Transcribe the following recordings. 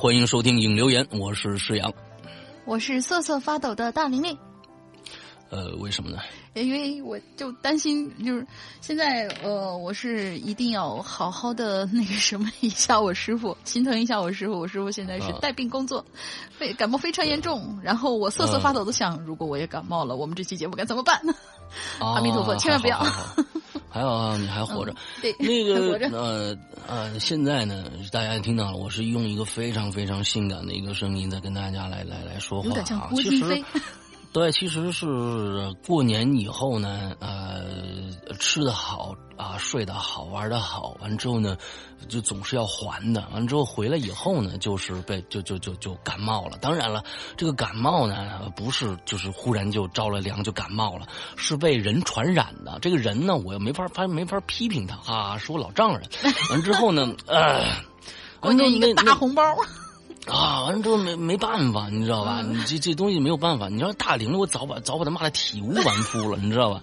欢迎收听影留言，我是石阳，我是瑟瑟发抖的大玲玲。呃，为什么呢？因为我就担心，就是现在呃，我是一定要好好的 那个什么一下我师傅，心疼一下我师傅。我师傅现在是带病工作，非感冒非常严重。然后我瑟瑟发抖的想，如果我也感冒了，我们这期节目该怎么办呢？阿弥陀佛，千万不要。还好啊，你还活着。对，那个呃呃，现在呢，大家也听到了，我是用一个非常非常性感的一个声音在跟大家来来来说话啊。其实，对，其实是过年以后呢，呃，吃的好啊，睡得好，玩的好，完之后呢，就总是要还的。完之后回来以后呢，就是被就就就就感冒了。当然了，这个感冒呢，不是就是忽然就着了凉就感冒了，是被人传染的。这个人呢，我又没法发没法批评他啊，是我老丈人。完之后呢，呃，关键一个大红包。啊，完了之后没没办法，你知道吧？你这这东西没有办法。你要大龄了，我早把早把他骂的体无完肤了，你知道吧？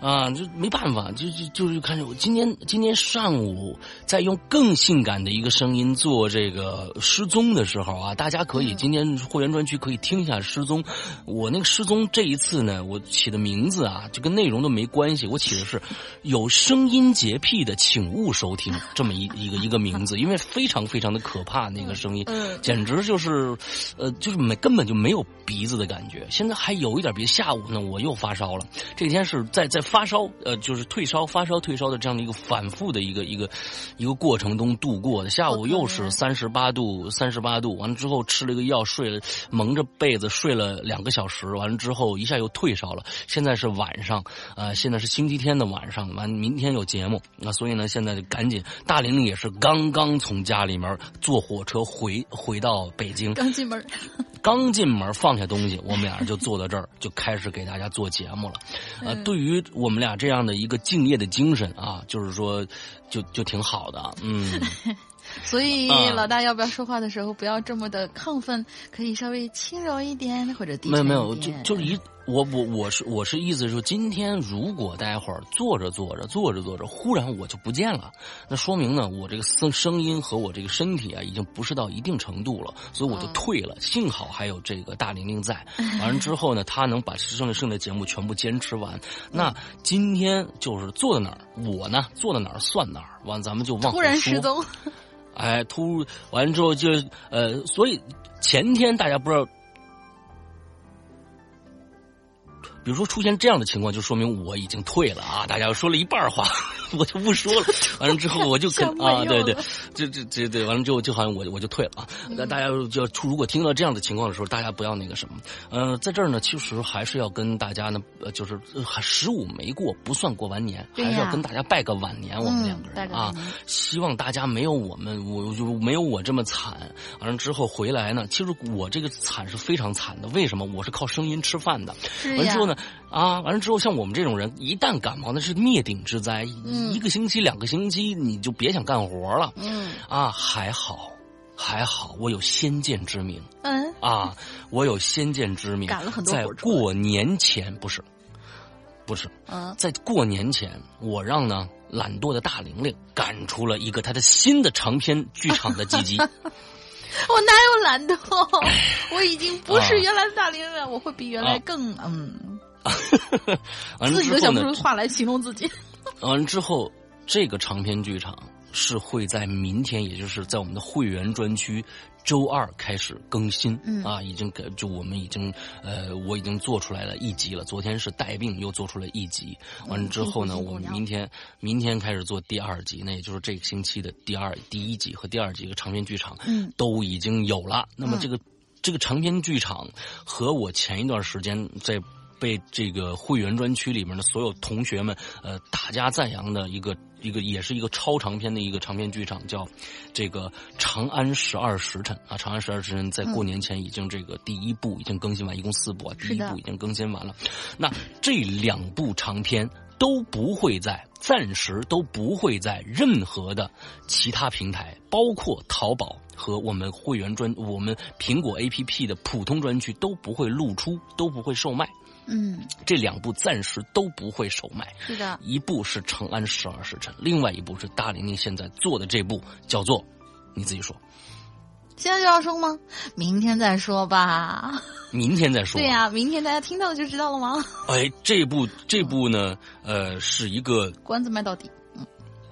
啊，就没办法，就就就是看着我今天今天上午在用更性感的一个声音做这个失踪的时候啊，大家可以今天会员专区可以听一下失踪。我那个失踪这一次呢，我起的名字啊，就跟内容都没关系，我起的是有声音洁癖的请勿收听这么一 一个一个名字，因为非常非常的可怕，那个声音简直就是呃就是没根本就没有鼻子的感觉。现在还有一点鼻，下午呢我又发烧了，这天是在在。发烧，呃，就是退烧、发烧、退烧的这样的一个反复的一个一个一个过程中度过的。下午又是三十八度，三十八度，完了之后吃了一个药，睡了，蒙着被子睡了两个小时，完了之后一下又退烧了。现在是晚上，呃，现在是星期天的晚上，完明天有节目，那所以呢，现在就赶紧。大玲玲也是刚刚从家里面坐火车回回到北京，刚进门，刚进门放下东西，我们俩人就坐到这儿，就开始给大家做节目了。呃，对于。我们俩这样的一个敬业的精神啊，就是说，就就挺好的，嗯。所以老大要不要说话的时候不要这么的亢奋，可以稍微轻柔一点或者低没有没有，就就是一我我我是我是意思说，今天如果待会儿坐着坐着坐着坐着，忽然我就不见了，那说明呢，我这个声声音和我这个身体啊，已经不是到一定程度了，所以我就退了。幸好还有这个大玲玲在，完了之后呢，他能把剩的剩的节目全部坚持完。那今天就是坐在哪儿，我呢坐在哪儿算哪儿，完咱们就往突然失踪。哎，突完之后就呃，所以前天大家不知道。比如说出现这样的情况，就说明我已经退了啊！大家说了一半话，我就不说了。完了之后，我就跟啊，对对，这这这对，完了之后就好像我我就退了啊。那大家就出，如果听到这样的情况的时候，大家不要那个什么。嗯，在这儿呢，其实还是要跟大家呢，呃，就是十五没过不算过完年，还是要跟大家拜个晚年。我们两个人啊，希望大家没有我们，我就没有我这么惨。完了之后回来呢，其实我这个惨是非常惨的。为什么？我是靠声音吃饭的。完了之后呢？啊，完了之后，像我们这种人，一旦感冒，那是灭顶之灾。一个星期、两个星期，你就别想干活了。嗯，啊，还好，还好，我有先见之明。嗯，啊，我有先见之明，赶了很多在过年前不是，不是，嗯，在过年前，我让呢懒惰的大玲玲赶出了一个她的新的长篇剧场的集集。我哪有懒惰？我已经不是啊原来的大龄了，我会比原来更嗯，自己都想不出，话来形容自己。完了之后，这个长篇剧场是会在明天，也就是在我们的会员专区周二开始更新。嗯啊，已经给就我们已经呃，我已经做出来了一集了。昨天是带病又做出了一集，完了之后呢，我们明天明天开始做第二集，那也就是这个星期的第二第一集和第二集的长篇剧场，嗯都已经有了。那么嗯这个、这个长篇剧场和我前一段时间在被这个会员专区里面的所有同学们呃大加赞扬的一个一个也是一个超长篇的一个长篇剧场，叫这个《长安十二时辰》啊，《长安十二时辰》在过年前已经这个第一部已经更新完，一共四部啊，第一部已经更新完了。那这两部长篇都不会在。暂时都不会在任何的其他平台，包括淘宝和我们会员专、我们苹果 APP 的普通专区都不会露出，都不会售卖。嗯，这两部暂时都不会售卖。是的，一部是《长安十二时辰》，另外一部是大玲玲现在做的这部，叫做你自己说，现在就要说吗？明天再说吧。明天再说。对呀、明天大家听到就知道了吗？哎，这部这部呢，呃，是一个关子卖到底。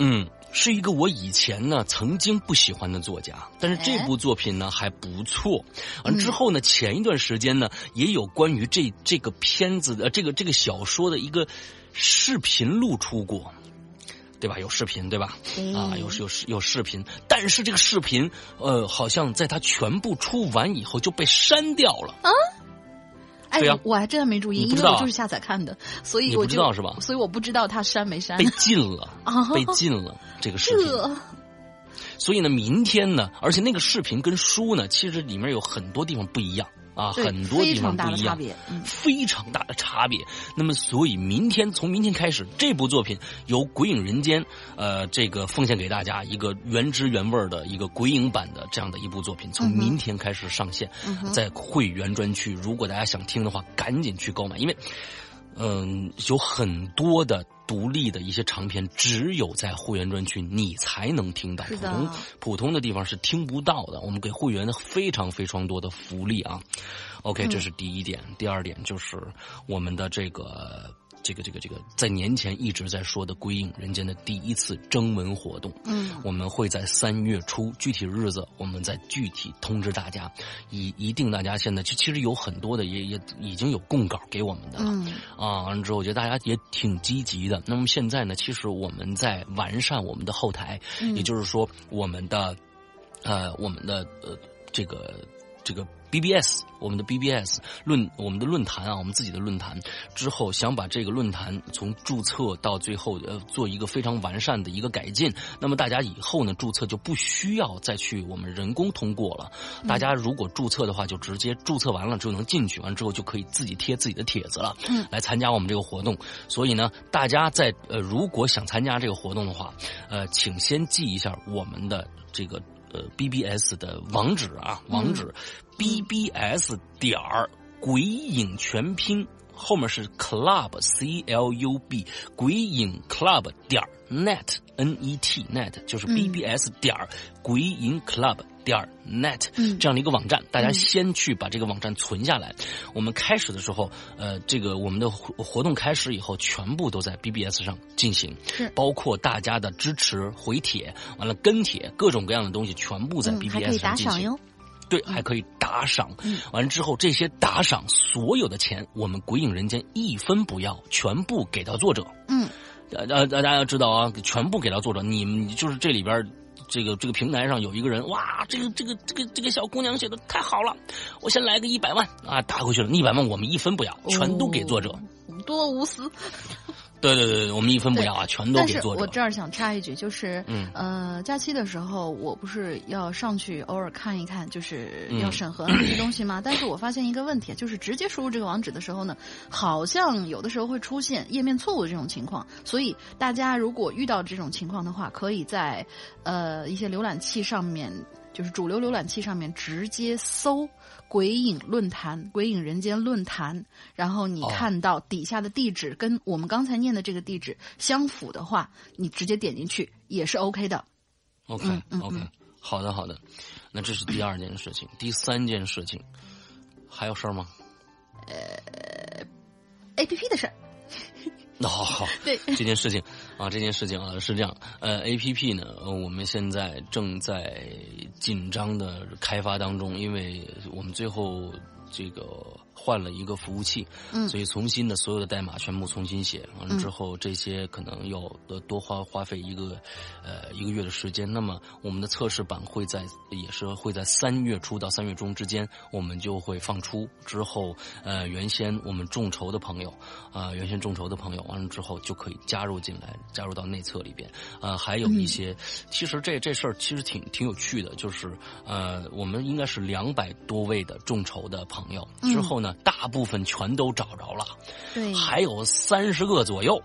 嗯，是一个我以前呢曾经不喜欢的作家，但是这部作品呢还不错。完之后呢，前一段时间呢也有关于这这个片子的这个这个小说的一个视频露出过。对吧？有视频，对吧？对啊，有有视有视频，但是这个视频，呃，好像在它全部出完以后就被删掉了。哎，对呀我还真的没注意，因为我就是下载看的，所以我知道是吧所以我不知道他删没删被。禁了啊，被禁了 这个视频。所以呢，明天呢，而且那个视频跟书呢，其实里面有很多地方不一样啊，很多地方不一样，的差别。嗯，非常大的差别。那么，所以明天从明天开始，这部作品由《鬼影人间》呃，这个奉献给大家一个原汁原味的一个鬼影版的这样的一部作品，从明天开始上线，嗯在会员专区。如果大家想听的话，赶紧去购买，因为嗯、有很多的。独立的一些长篇，只有在会员专区你才能听到，普通普通的地方是听不到的。我们给会员的非常非常多的福利啊。OK，这嗯是第一点。第二点就是我们的这个这个这个这个，在年前一直在说的《归隐人间》的第一次征文活动，嗯，我们会在三月初，具体日子我们再具体通知大家。一一定大家现在其其实有很多的也也已经有供稿给我们的了。嗯啊，完了之后，我觉得大家也挺积极的。那么现在呢，其实我们在完善我们的后台，嗯也就是说，我们的呃，我们的呃，这个这个 BBS，我们的 BBS 论我们的论坛啊，我们自己的论坛之后，想把这个论坛从注册到最后呃，做一个非常完善的一个改进。那么大家以后呢，注册就不需要再去我们人工通过了。大家如果注册的话，就直接注册完了就能进去，完之后就可以自己贴自己的帖子了，嗯来参加我们这个活动。所以呢，大家在呃如果想参加这个活动的话，呃，请先记一下我们的这个呃 BBS 的网址啊，网址、BBS 点儿鬼影全拼。后面是 club c l u b 鬼影 club 点儿 net n e t net 就是嗯 bbs 点儿鬼影 club 点儿 net 嗯这样的一个网站，大家嗯先去把这个网站存下来。我们开始的时候，呃，这个我们的活活动开始以后，全部都在 BBS 上进行，是包括大家的支持、回帖，完了跟帖，各种各样的东西全部在嗯，还可 BBS 上进行。赏哟。对，还可以打赏。嗯完了之后，这些打赏所有的钱，我们鬼影人间一分不要，全部给到作者。嗯呃呃，大家要知道啊，全部给到作者。你们就是这里边。这个这个平台上有一个人，哇，这个这个这个这个小姑娘写的太好了，我先来个一百万啊，打回去了，一百万我们一分不要，全都给作者。哦多无私。对对对对，我们一分不要啊，全都但是给作者。我这儿想插一句，就是，嗯呃，假期的时候，我不是要上去偶尔看一看，就是嗯要审核那些东西吗？但是我发现一个问题，就是直接输入这个网址的时候呢，好像有的时候会出现页面错误的这种情况。所以大家如果遇到这种情况的话，可以在呃一些浏览器上面。就是主流浏览器上面直接搜“鬼影论坛”“鬼影人间论坛”，然后你看到底下的地址跟我们刚才念的这个地址相符的话，你直接点进去也是 OK 的。OK OK，好的好的，那这是第二件事情，第三件事情还有事儿吗？呃，A P P 的事儿。那、哦、好，对。这件事情啊，这件事情啊是这样，呃，A P P 呢，我们现在正在紧张的开发当中，因为我们最后这个换了一个服务器，嗯，所以重新的所有的代码全部重新写，完了之后这些可能要多花花费一个呃一个月的时间。那么我们的测试版会在也是会在三月初到三月中之间，我们就会放出。之后呃，原先我们众筹的朋友啊、呃，原先众筹的朋友完了之后就可以加入进来，加入到内测里边。呃，还有一些，其实这这事儿其实挺挺有趣的，就是呃，我们应该是两百多位的众筹的朋友，之后呢，大部分全都找着了，对，还有三十个左右，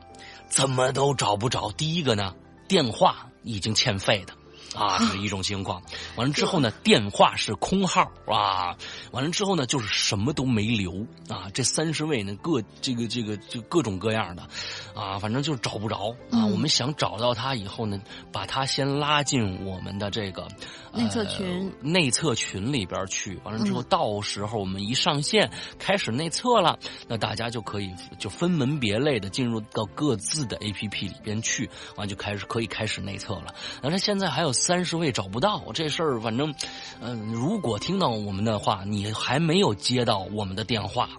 怎么都找不着。第一个呢，电话已经欠费的。啊，这是一种情况。完了之后呢，电话是空号啊。完了之后呢，就是什么都没留啊。这三十位呢，各这个这个就各种各样的啊，反正就是找不着啊。嗯、我们想找到他以后呢，把他先拉进我们的这个、呃、内测群内测群里边去。完了之后，嗯、到时候我们一上线开始内测了，那大家就可以就分门别类的进入到各自的 APP 里边去，完就开始可以开始内测了。那他现在还有。三十位找不到这事儿，反正，嗯、如果听到我们的话，你还没有接到我们的电话。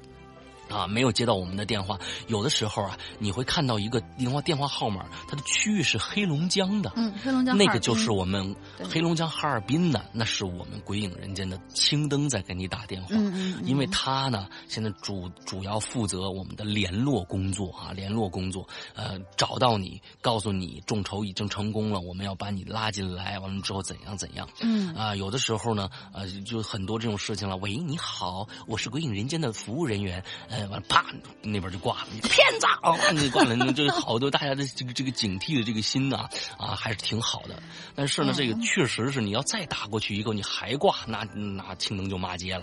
啊，没有接到我们的电话，有的时候啊，你会看到一个电话电话号码，它的区域是黑龙江的，嗯，黑龙江那个就是我们黑龙江哈尔滨的，那是我们鬼影人间的青灯在给你打电话，嗯嗯，因为他呢现在主主要负责我们的联络工作啊，联络工作，呃，找到你，告诉你众筹已经成功了，我们要把你拉进来，完了之后怎样怎样，嗯啊，有的时候呢，呃，就很多这种事情了，喂，你好，我是鬼影人间的服务人员，呃。完了，啪，那边就挂了，你骗子啊！那挂了，这好多大家的这个这个警惕的这个心啊啊，还是挺好的。但是呢，这个确实是你要再打过去一个，你还挂，那那青灯就骂街了。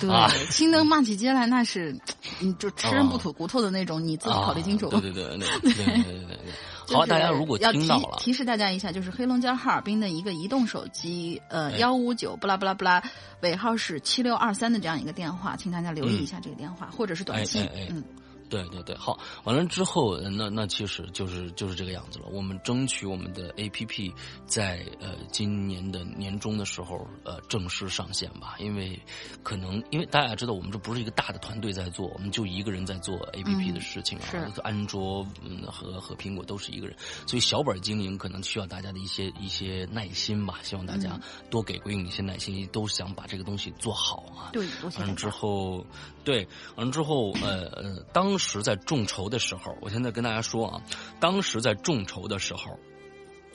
对，啊、青灯骂起街来，那是你就吃人不吐骨头的那种，你自己考虑清楚。对对对对对对对对。好，大家如果听到了，提示大家一下，就是黑龙江哈尔滨的一个移动手机，呃，幺五九不拉不拉不拉，尾号是七六二三的这样一个电话，请大家留意一下这个电话，或者是短信，嗯。对对对，好，完了之后，那那其实就是就是这个样子了。我们争取我们的 A P P 在呃今年的年终的时候呃正式上线吧，因为可能因为大家知道我们这不是一个大的团队在做，我们就一个人在做 A P P 的事情啊，嗯、安卓嗯和和苹果都是一个人，所以小本经营可能需要大家的一些一些耐心吧，希望大家多给鬼影一些耐心，都想把这个东西做好啊。对，完了之后，对，完了之后，呃呃，当。时在众筹的时候，我现在跟大家说啊，当时在众筹的时候，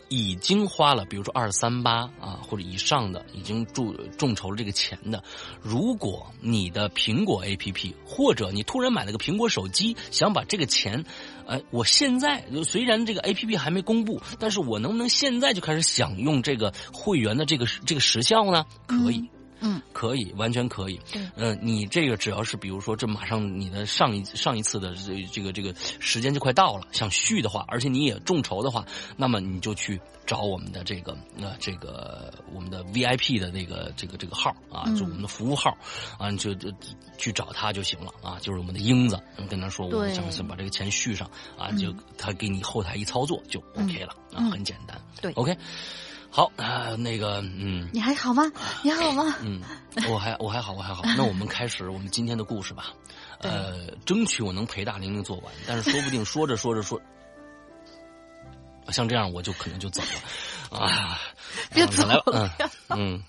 已经花了，比如说二三八啊或者以上的，已经众众筹了这个钱的。如果你的苹果 APP 或者你突然买了个苹果手机，想把这个钱，哎，我现在虽然这个 APP 还没公布，但是我能不能现在就开始享用这个会员的这个这个时效呢？可以。可以，完全可以。嗯、呃，你这个只要是比如说，这马上你的上一上一次的这这个这个时间就快到了，想续的话，而且你也众筹的话，那么你就去找我们的这个呃这个我们的 VIP 的那个这个这个号啊，嗯、就我们的服务号啊，就就去找他就行了啊，就是我们的英子，你跟他说我想想把这个钱续上啊，就他给你后台一操作就 OK 了、嗯、啊，很简单。对，OK。好啊、呃，那个，嗯，你还好吗？你好吗？嗯，我还我还好，我还好。那我们开始我们今天的故事吧。呃，争取我能陪大玲玲做完，但是说不定说着说着说，像这样我就可能就走了 啊！别走了，嗯嗯，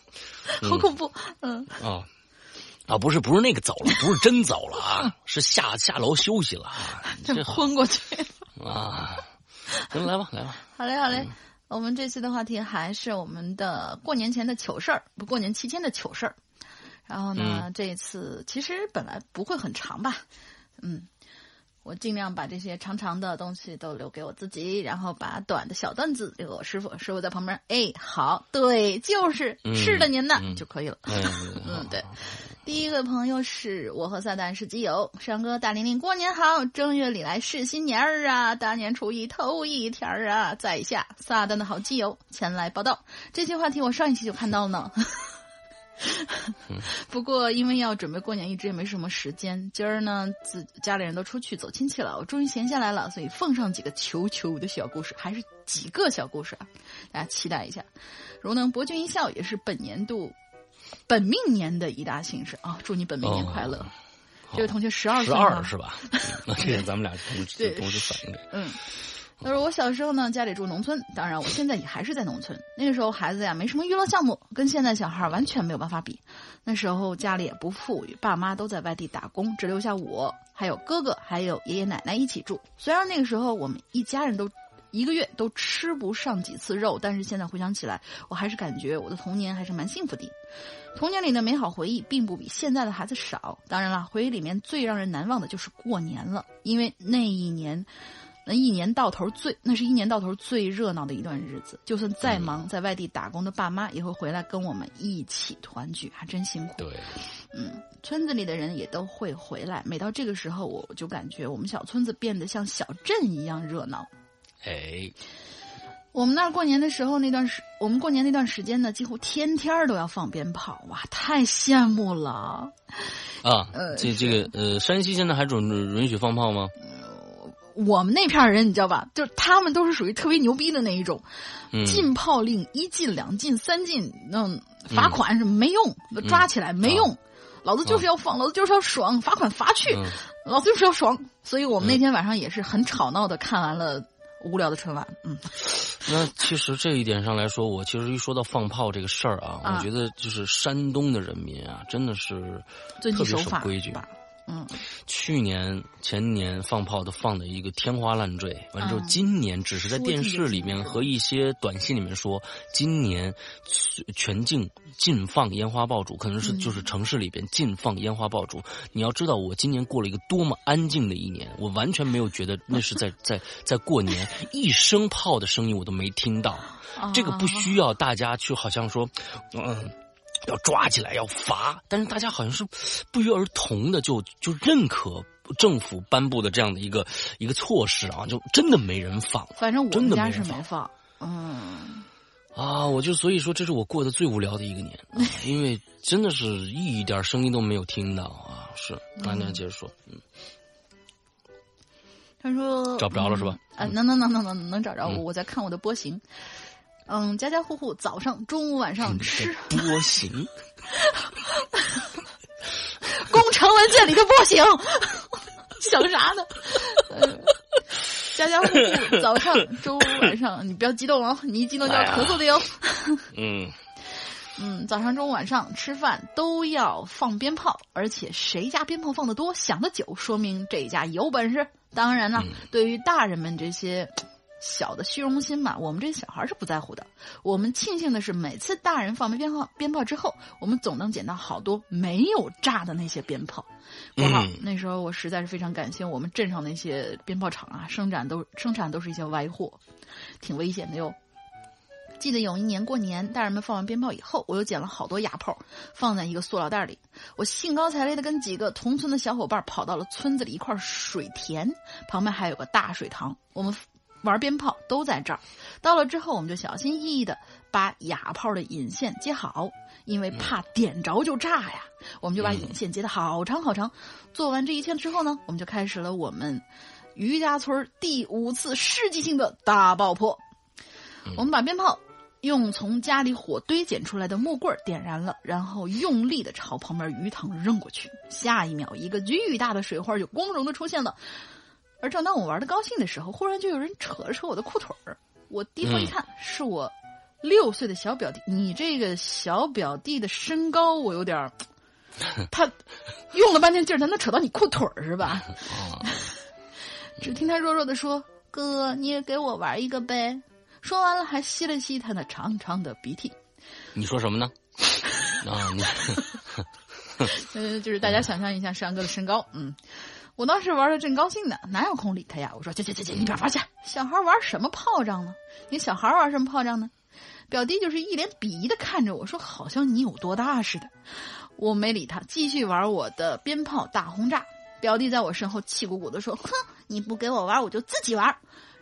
好恐怖，嗯啊啊，不是不是那个走了，不是真走了啊，是下下楼休息了啊，这昏过去啊。行，来吧，来吧。好嘞，好嘞。我们这次的话题还是我们的过年前的糗事儿，不过年期间的糗事儿。然后呢，嗯、这一次其实本来不会很长吧，嗯，我尽量把这些长长的东西都留给我自己，然后把短的小段子留给我师傅。师傅在旁边，哎，好，对，就是是的，您呢就可以了。嗯，对。第一个朋友是我和撒旦是基友，山哥大玲玲过年好，正月里来是新年儿啊，大年初一头一天儿啊，在下撒旦的好基友前来报道。这些话题我上一期就看到了呢。不过，因为要准备过年，一直也没什么时间。今儿呢，自家里人都出去走亲戚了，我终于闲下来了，所以奉上几个球球的小故事，还是几个小故事啊，大家期待一下。如能博君一笑，也是本年度本命年的一大幸事啊！祝你本命年快乐。这位同学十二岁，十二是吧？那这个咱们俩同时同时反应的，嗯。他说：“我小时候呢，家里住农村，当然我现在也还是在农村。那个时候孩子呀，没什么娱乐项目，跟现在小孩完全没有办法比。那时候家里也不富裕，爸妈都在外地打工，只留下我还有哥哥还有爷爷奶奶一起住。虽然那个时候我们一家人都一个月都吃不上几次肉，但是现在回想起来，我还是感觉我的童年还是蛮幸福的。童年里的美好回忆并不比现在的孩子少。当然了，回忆里面最让人难忘的就是过年了，因为那一年。”那一年到头最，那是一年到头最热闹的一段日子。就算再忙，在外地打工的爸妈也会回来跟我们一起团聚，还真辛苦。对，嗯，村子里的人也都会回来。每到这个时候，我就感觉我们小村子变得像小镇一样热闹。哎，我们那儿过年的时候，那段时我们过年那段时间呢，几乎天天都要放鞭炮，哇，太羡慕了。啊，这这个呃，山西现在还准允许放炮吗？我们那片人，你知道吧？就是他们都是属于特别牛逼的那一种，禁炮令一禁、两禁、三禁，那罚款什么没用，抓起来没用，老子就是要放，老子就是要爽，罚款罚去，老子就是要爽。所以我们那天晚上也是很吵闹的看完了无聊的春晚。嗯，那其实这一点上来说，我其实一说到放炮这个事儿啊，我觉得就是山东的人民啊，真的是特别守规矩。嗯，去年前年放炮都放的一个天花乱坠，完之后今年只是在电视里面和一些短信里面说，今年全境禁放烟花爆竹，可能是就是城市里边禁放烟花爆竹。你要知道，我今年过了一个多么安静的一年，我完全没有觉得那是在 在在过年，一声炮的声音我都没听到。这个不需要大家去好像说，嗯。要抓起来，要罚，但是大家好像是不约而同的就就认可政府颁布的这样的一个一个措施啊，就真的没人放。反正我们家是没放，嗯。啊，我就所以说，这是我过得最无聊的一个年，因为真的是一点声音都没有听到啊。是，那你接着说，嗯。他说找不着了是吧？啊，能能能能能能找着我，我在看我的波形。嗯，家家户户早上、中午、晚上吃波形，工程文件里的波形，想啥呢？家家户户早上、中午、晚上，你不要激动哦，你一激动就要咳嗽的哟。嗯 嗯，早上、中午、晚上吃饭都要放鞭炮，而且谁家鞭炮放的多、响的久，说明这家有本事。当然了，对于大人们这些。小的虚荣心嘛，我们这小孩是不在乎的。我们庆幸的是，每次大人放完鞭炮鞭炮之后，我们总能捡到好多没有炸的那些鞭炮。括号那时候我实在是非常感谢我们镇上那些鞭炮厂啊，生产都生产都是一些歪货，挺危险的哟。记得有一年过年，大人们放完鞭炮以后，我又捡了好多哑炮，放在一个塑料袋里。我兴高采烈的跟几个同村的小伙伴跑到了村子里一块水田，旁边还有个大水塘，我们。玩鞭炮都在这儿，到了之后我们就小心翼翼的把哑炮的引线接好，因为怕点着就炸呀。我们就把引线接的好长好长。做完这一切之后呢，我们就开始了我们余家村第五次世纪性的大爆破。我们把鞭炮用从家里火堆捡出来的木棍点燃了，然后用力的朝旁边鱼塘扔过去。下一秒，一个巨大的水花就光荣的出现了。而正当我玩的高兴的时候，忽然就有人扯了扯我的裤腿儿。我低头一看，是我六岁的小表弟。你这个小表弟的身高，我有点儿，他用了半天劲儿才能扯到你裤腿儿，是吧？只听他弱弱的说：“哥，你也给我玩一个呗。”说完了，还吸了吸他那长长的鼻涕。你说什么呢？啊，你，嗯，就是大家想象一下山哥的身高，嗯。我当时玩的正高兴呢，哪有空理他呀？我说：“去去去去，一边玩去！小孩玩什么炮仗呢？你小孩玩什么炮仗呢？”表弟就是一脸鄙夷的看着我说：“好像你有多大似的。”我没理他，继续玩我的鞭炮大轰炸。表弟在我身后气鼓鼓的说：“哼，你不给我玩，我就自己玩。”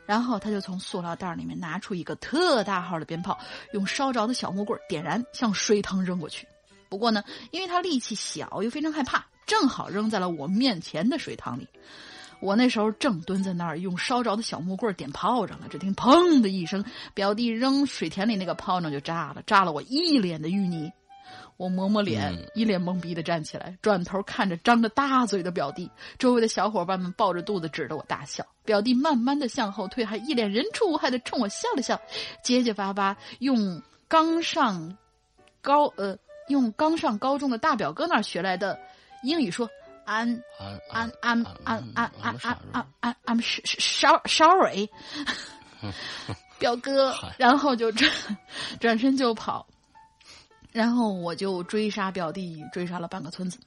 然后他就从塑料袋里面拿出一个特大号的鞭炮，用烧着的小木棍点燃，向水塘扔过去。不过呢，因为他力气小又非常害怕，正好扔在了我面前的水塘里。我那时候正蹲在那儿用烧着的小木棍点炮仗呢，只听“砰”的一声，表弟扔水田里那个炮仗就炸了，炸了我一脸的淤泥。我抹抹脸，一脸懵逼的站起来，转头看着张着大嘴的表弟，周围的小伙伴们抱着肚子指着我大笑。表弟慢慢的向后退，还一脸人畜无害的冲我笑了笑，结结巴巴用刚上高呃用刚上高中的大表哥那儿学来的英语说：“I'm I'm I'm I'm I'm I'm I'm I'm I'm sorry，表哥。”然后就转 转身就跑。然后我就追杀表弟，追杀了半个村子。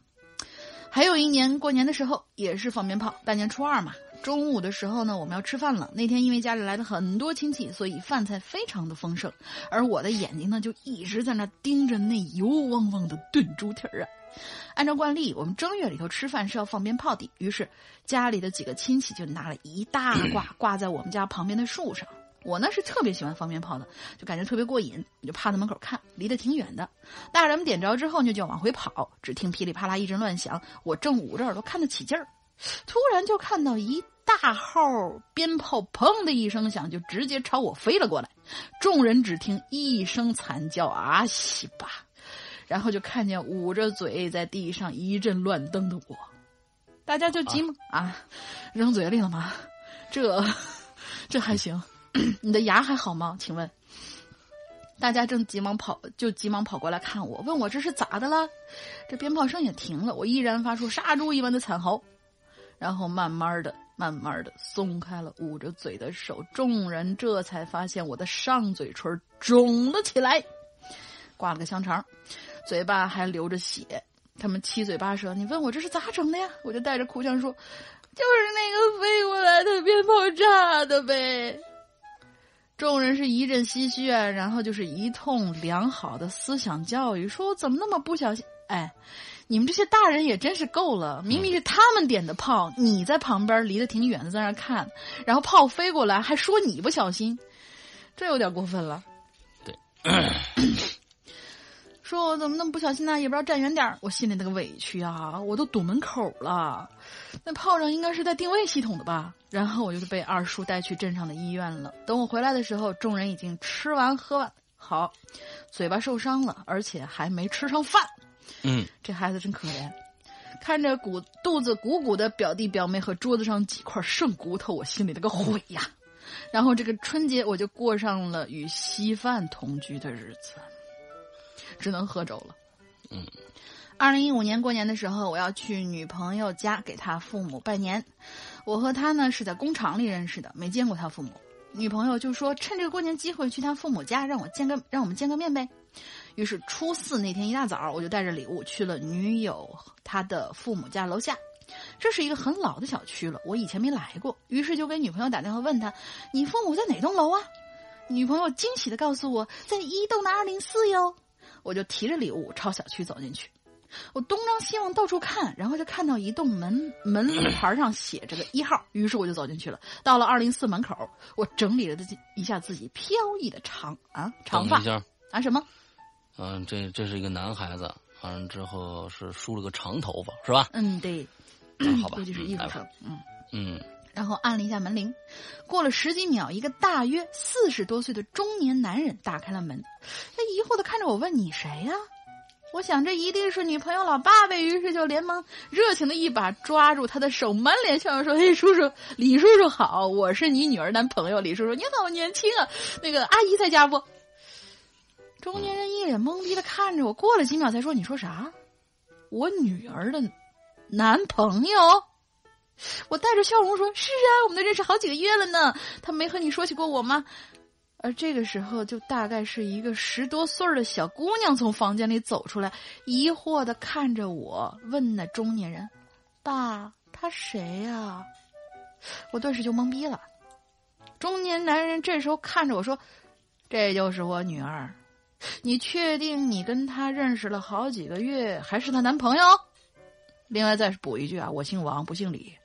还有一年过年的时候，也是放鞭炮。大年初二嘛，中午的时候呢，我们要吃饭了。那天因为家里来了很多亲戚，所以饭菜非常的丰盛。而我的眼睛呢，就一直在那盯着那油汪汪的炖猪蹄儿啊。按照惯例，我们正月里头吃饭是要放鞭炮的。于是家里的几个亲戚就拿了一大挂 挂在我们家旁边的树上。我呢是特别喜欢放鞭炮的，就感觉特别过瘾，我就趴在门口看，离得挺远的。大人们点着之后呢，就往回跑，只听噼里啪啦一阵乱响，我正捂着耳朵看得起劲儿，突然就看到一大号鞭炮“砰”的一声响，就直接朝我飞了过来。众人只听一声惨叫，啊西吧，然后就看见捂着嘴在地上一阵乱蹬的我，大家就急忙啊，扔嘴里了吗？这，这还行。你的牙还好吗？请问，大家正急忙跑，就急忙跑过来看我，问我这是咋的了？这鞭炮声也停了，我依然发出杀猪一般的惨嚎，然后慢慢的、慢慢的松开了捂着嘴的手，众人这才发现我的上嘴唇肿了起来，挂了个香肠，嘴巴还流着血。他们七嘴八舌，你问我这是咋整的呀？我就带着哭腔说，就是那个飞过来的鞭炮炸的呗。众人是一阵唏嘘啊，然后就是一通良好的思想教育，说我怎么那么不小心？哎，你们这些大人也真是够了！明明是他们点的炮，你在旁边离得挺远的，在那看，然后炮飞过来还说你不小心，这有点过分了。对。说我怎么那么不小心呢？也不知道站远点我心里那个委屈啊！我都堵门口了，那炮仗应该是在定位系统的吧？然后我就被二叔带去镇上的医院了。等我回来的时候，众人已经吃完喝完，好，嘴巴受伤了，而且还没吃上饭。嗯，这孩子真可怜。看着鼓肚子鼓鼓的表弟表妹和桌子上几块剩骨头，我心里那个悔呀！然后这个春节我就过上了与稀饭同居的日子。只能喝粥了。嗯，二零一五年过年的时候，我要去女朋友家给她父母拜年。我和她呢是在工厂里认识的，没见过她父母。女朋友就说趁这个过年机会去她父母家，让我见个让我们见个面呗。于是初四那天一大早，我就带着礼物去了女友她的父母家楼下。这是一个很老的小区了，我以前没来过，于是就给女朋友打电话问她：“你父母在哪栋楼啊？”女朋友惊喜的告诉我在一栋的二零四哟。我就提着礼物朝小区走进去，我东张西望到处看，然后就看到一栋门门 牌上写着个一号，于是我就走进去了。到了二零四门口，我整理了一下自己飘逸的长啊长发啊什么？嗯，这这是一个男孩子，完了之后是梳了个长头发，是吧？嗯，对，好吧，估计是艺术生，嗯嗯。然后按了一下门铃，过了十几秒，一个大约四十多岁的中年男人打开了门，他疑惑的看着我问：“你谁呀？”我想这一定是女朋友老爸呗，于是就连忙热情的一把抓住他的手，满脸笑容说：“嘿，叔叔，李叔叔好，我是你女儿男朋友李叔叔，你好年轻啊！那个阿姨在家不？”中年人一脸懵逼的看着我，过了几秒才说：“你说啥？我女儿的男朋友？”我带着笑容说：“是啊，我们都认识好几个月了呢。他没和你说起过我吗？”而这个时候，就大概是一个十多岁的小姑娘从房间里走出来，疑惑的看着我，问那中年人：“爸，他谁呀？我顿时就懵逼了。中年男人这时候看着我说：“这就是我女儿。你确定你跟她认识了好几个月，还是她男朋友？”另外再补一句啊，我姓王，不姓李。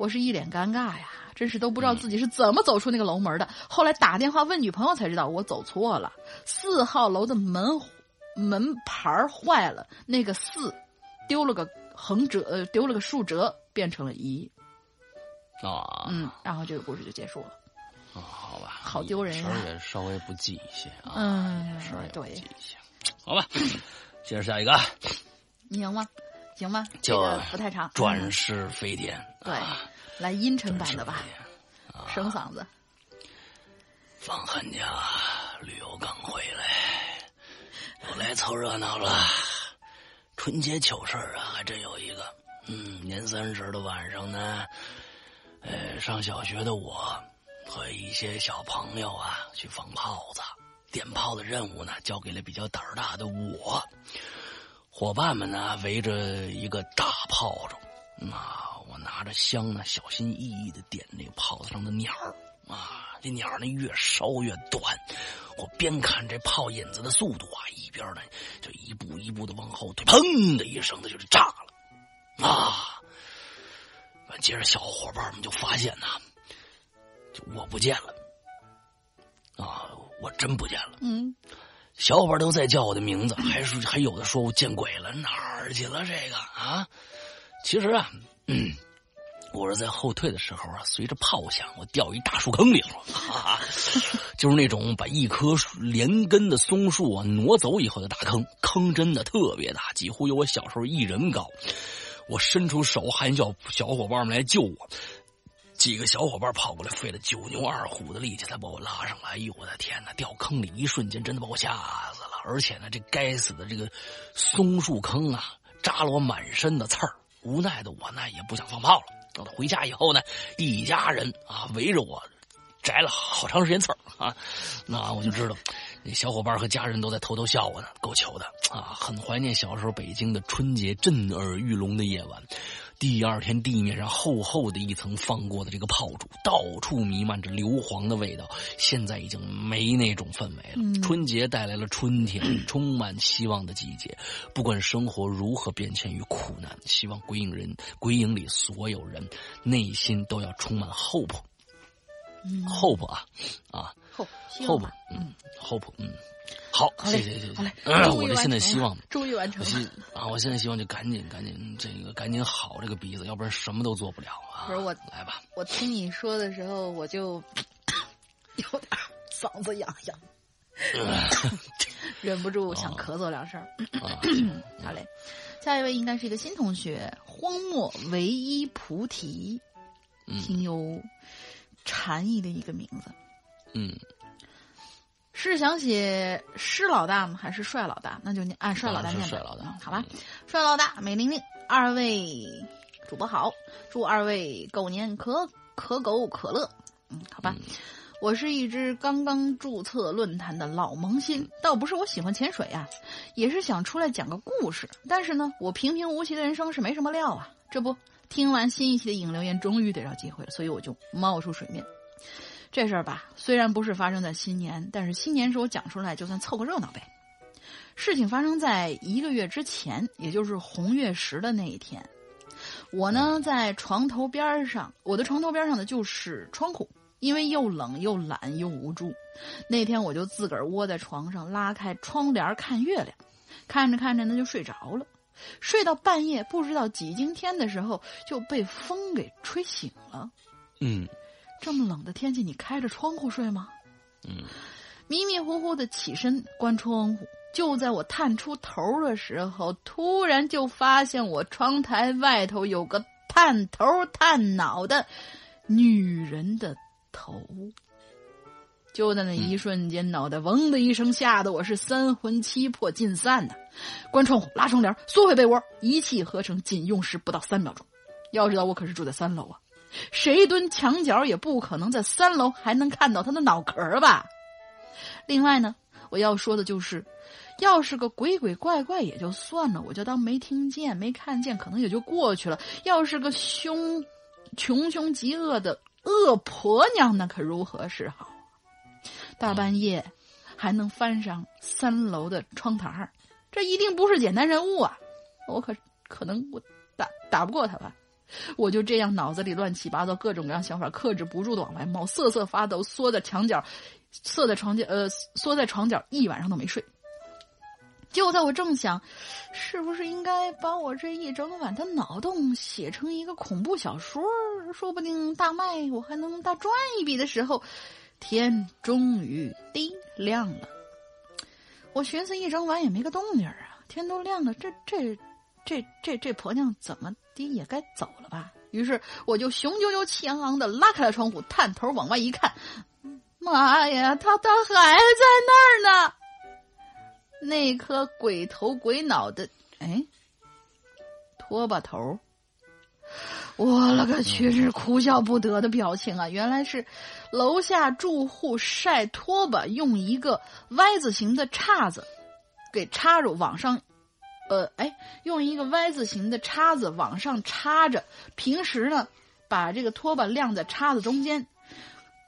我是一脸尴尬呀，真是都不知道自己是怎么走出那个楼门的。后来打电话问女朋友才知道，我走错了，四号楼的门门牌坏了，那个四丢了个横折，呃，丢了个竖折，变成了一。啊，嗯，然后这个故事就结束了。啊，好吧，好丢人啊事儿也稍微不记一些啊，嗯事儿也不对一些，好吧，接着下一个，你赢吗？行吗？这就个不太长。转世飞天，对啊，来阴沉版的吧飞，天省嗓子。放寒假，旅游刚回来，又来凑热闹了。春节糗事儿啊，还真有一个。嗯，年三十的晚上呢，呃，上小学的我和一些小朋友啊去放炮子，点炮的任务呢交给了比较胆儿大的我。伙伴们呢围着一个大炮竹，啊我拿着香呢，小心翼翼的点那个炮子上的鸟儿啊，这鸟儿呢越烧越短，我边看这炮引子的速度啊，一边呢就一步一步的往后退，砰的一声，它就是炸了啊！接着小伙伴们就发现呐，就我不见了啊，我真不见了。嗯，小伙伴都在叫我的名字，还是还有的说我见鬼了，哪儿去了这个啊？其实啊，嗯，我是在后退的时候啊，随着炮响，我掉一大树坑里了，哈哈，就是那种把一棵连根的松树啊挪走以后的大坑，坑真的特别大，几乎有我小时候一人高。我伸出手喊小小伙伴们来救我，几个小伙伴跑过来，费了九牛二虎的力气才把我拉上来。哎呦，我的天哪！掉坑里一瞬间，真的把我吓死了。而且呢，这该死的这个松树坑啊，扎了我满身的刺儿。无奈的我呢，也不想放炮了。等到回家以后呢，一家人啊围着我摘了好长时间刺儿啊，那我就知道，那小伙伴和家人都在偷偷笑我呢，够糗的啊！很怀念小时候北京的春节震耳欲聋的夜晚。第二天地面上厚厚的一层放过的这个炮竹，到处弥漫着硫磺的味道。现在已经没那种氛围了。嗯春节带来了春天，充满希望的季节。不管生活如何变迁与苦难，希望鬼影人鬼影里所有人内心都要充满 hope。嗯 hope 啊啊，hope，吧嗯，hope，嗯，好，好嘞谢谢谢谢，好我这现在希望。终于完成我了。希啊，我现在希望就赶紧赶紧这个赶紧好这个鼻子，要不然什么都做不了啊。不是我来吧，我听你说的时候，我就 有点嗓子痒痒，忍不住想咳嗽两声。啊，好嘞，下一位应该是一个新同学，荒漠唯一菩提，嗯挺有禅意的一个名字。嗯，是想写施老大吗，还是帅老大？那就按帅老大念吧。帅老大嗯好吧，帅老大，美玲玲，二位主播好，祝二位狗年可可狗可乐。嗯，好吧。我是一只刚刚注册论坛的老萌新，倒不是我喜欢潜水啊，也是想出来讲个故事。但是呢，我平平无奇的人生是没什么料啊。这不，听完新一期的影留言，终于逮着机会了，所以我就冒出水面。这事儿吧，虽然不是发生在新年，但是新年时候讲出来，就算凑个热闹呗。事情发生在一个月之前，也就是红月十的那一天。我呢，在床头边上，我的床头边上的就是窗户，因为又冷又懒又无助，那天我就自个儿窝在床上，拉开窗帘看月亮，看着看着呢就睡着了，睡到半夜不知道几更天的时候就被风给吹醒了。嗯这么冷的天气，你开着窗户睡吗？嗯迷迷糊糊的起身关窗户，就在我探出头的时候，突然就发现我窗台外头有个探头探脑的女人的头。就在那一瞬间，脑袋嗡的一声，吓得我是三魂七魄尽散呐。关窗户，拉窗帘，缩回被窝，一气呵成，仅用时不到三秒钟。要知道，我可是住在三楼啊，谁蹲墙角也不可能在三楼还能看到他的脑壳吧？另外呢，我要说的就是，要是个鬼鬼怪怪也就算了，我就当没听见、没看见，可能也就过去了。要是个凶、穷凶极恶的恶婆娘，那可如何是好？大半夜还能翻上三楼的窗台这一定不是简单人物啊！我可可能我打打不过他吧？我就这样脑子里乱七八糟，各种各样想法克制不住的往外冒，瑟瑟发抖，缩在墙角，缩在床角，呃，缩在床角，一晚上都没睡。就在我正想，是不是应该把我这一整晚的脑洞写成一个恐怖小说，说不定大卖我还能大赚一笔的时候，天终于滴亮了。我寻思一整晚也没个动静啊，天都亮了，这这这这这婆娘怎么的？也该走了吧。于是我就雄赳赳气昂昂的拉开了窗户，探头往外一看，妈呀，他他还在那儿呢！那颗鬼头鬼脑的，哎，拖把头！我勒个去，是哭笑不得的表情啊！原来是楼下住户晒拖把用一个 Y 字形的叉子给插入网上。呃，哎，用一个 Y 字形的叉子往上插着。平时呢，把这个拖把晾在叉子中间。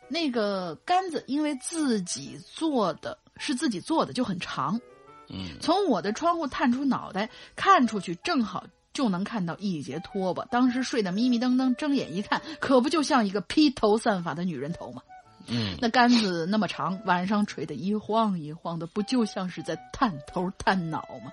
那个杆子因为自己做的是自己做的，就很长。嗯，从我的窗户探出脑袋看出去，正好就能看到一截拖把。当时睡得迷迷瞪瞪，睁眼一看，可不就像一个披头散发的女人头吗？嗯，那杆子那么长，晚上垂得一晃一晃的，不就像是在探头探脑吗？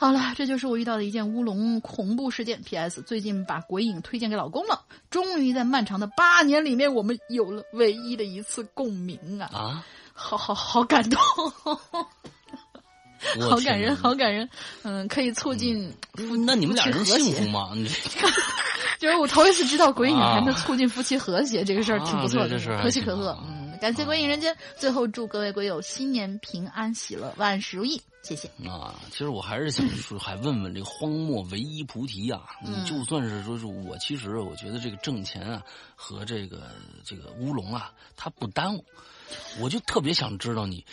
好了，这就是我遇到的一件乌龙恐怖事件。P.S. 最近把鬼影推荐给老公了，终于在漫长的八年里面，我们有了唯一的一次共鸣啊！啊，好好好感动，好感人，好感人。嗯，可以促进夫那你们俩人幸福吗？就是我头一次知道鬼影还能促进夫妻和谐，这个事儿挺不错的，可喜可贺。嗯，感谢鬼影人间，最后祝各位鬼友新年平安喜乐，万事如意。谢谢啊！其实我还是想说，还问问这个荒漠唯一菩提啊！你就算是说是我，其实我觉得这个挣钱啊和这个这个乌龙啊，它不耽误。我就特别想知道你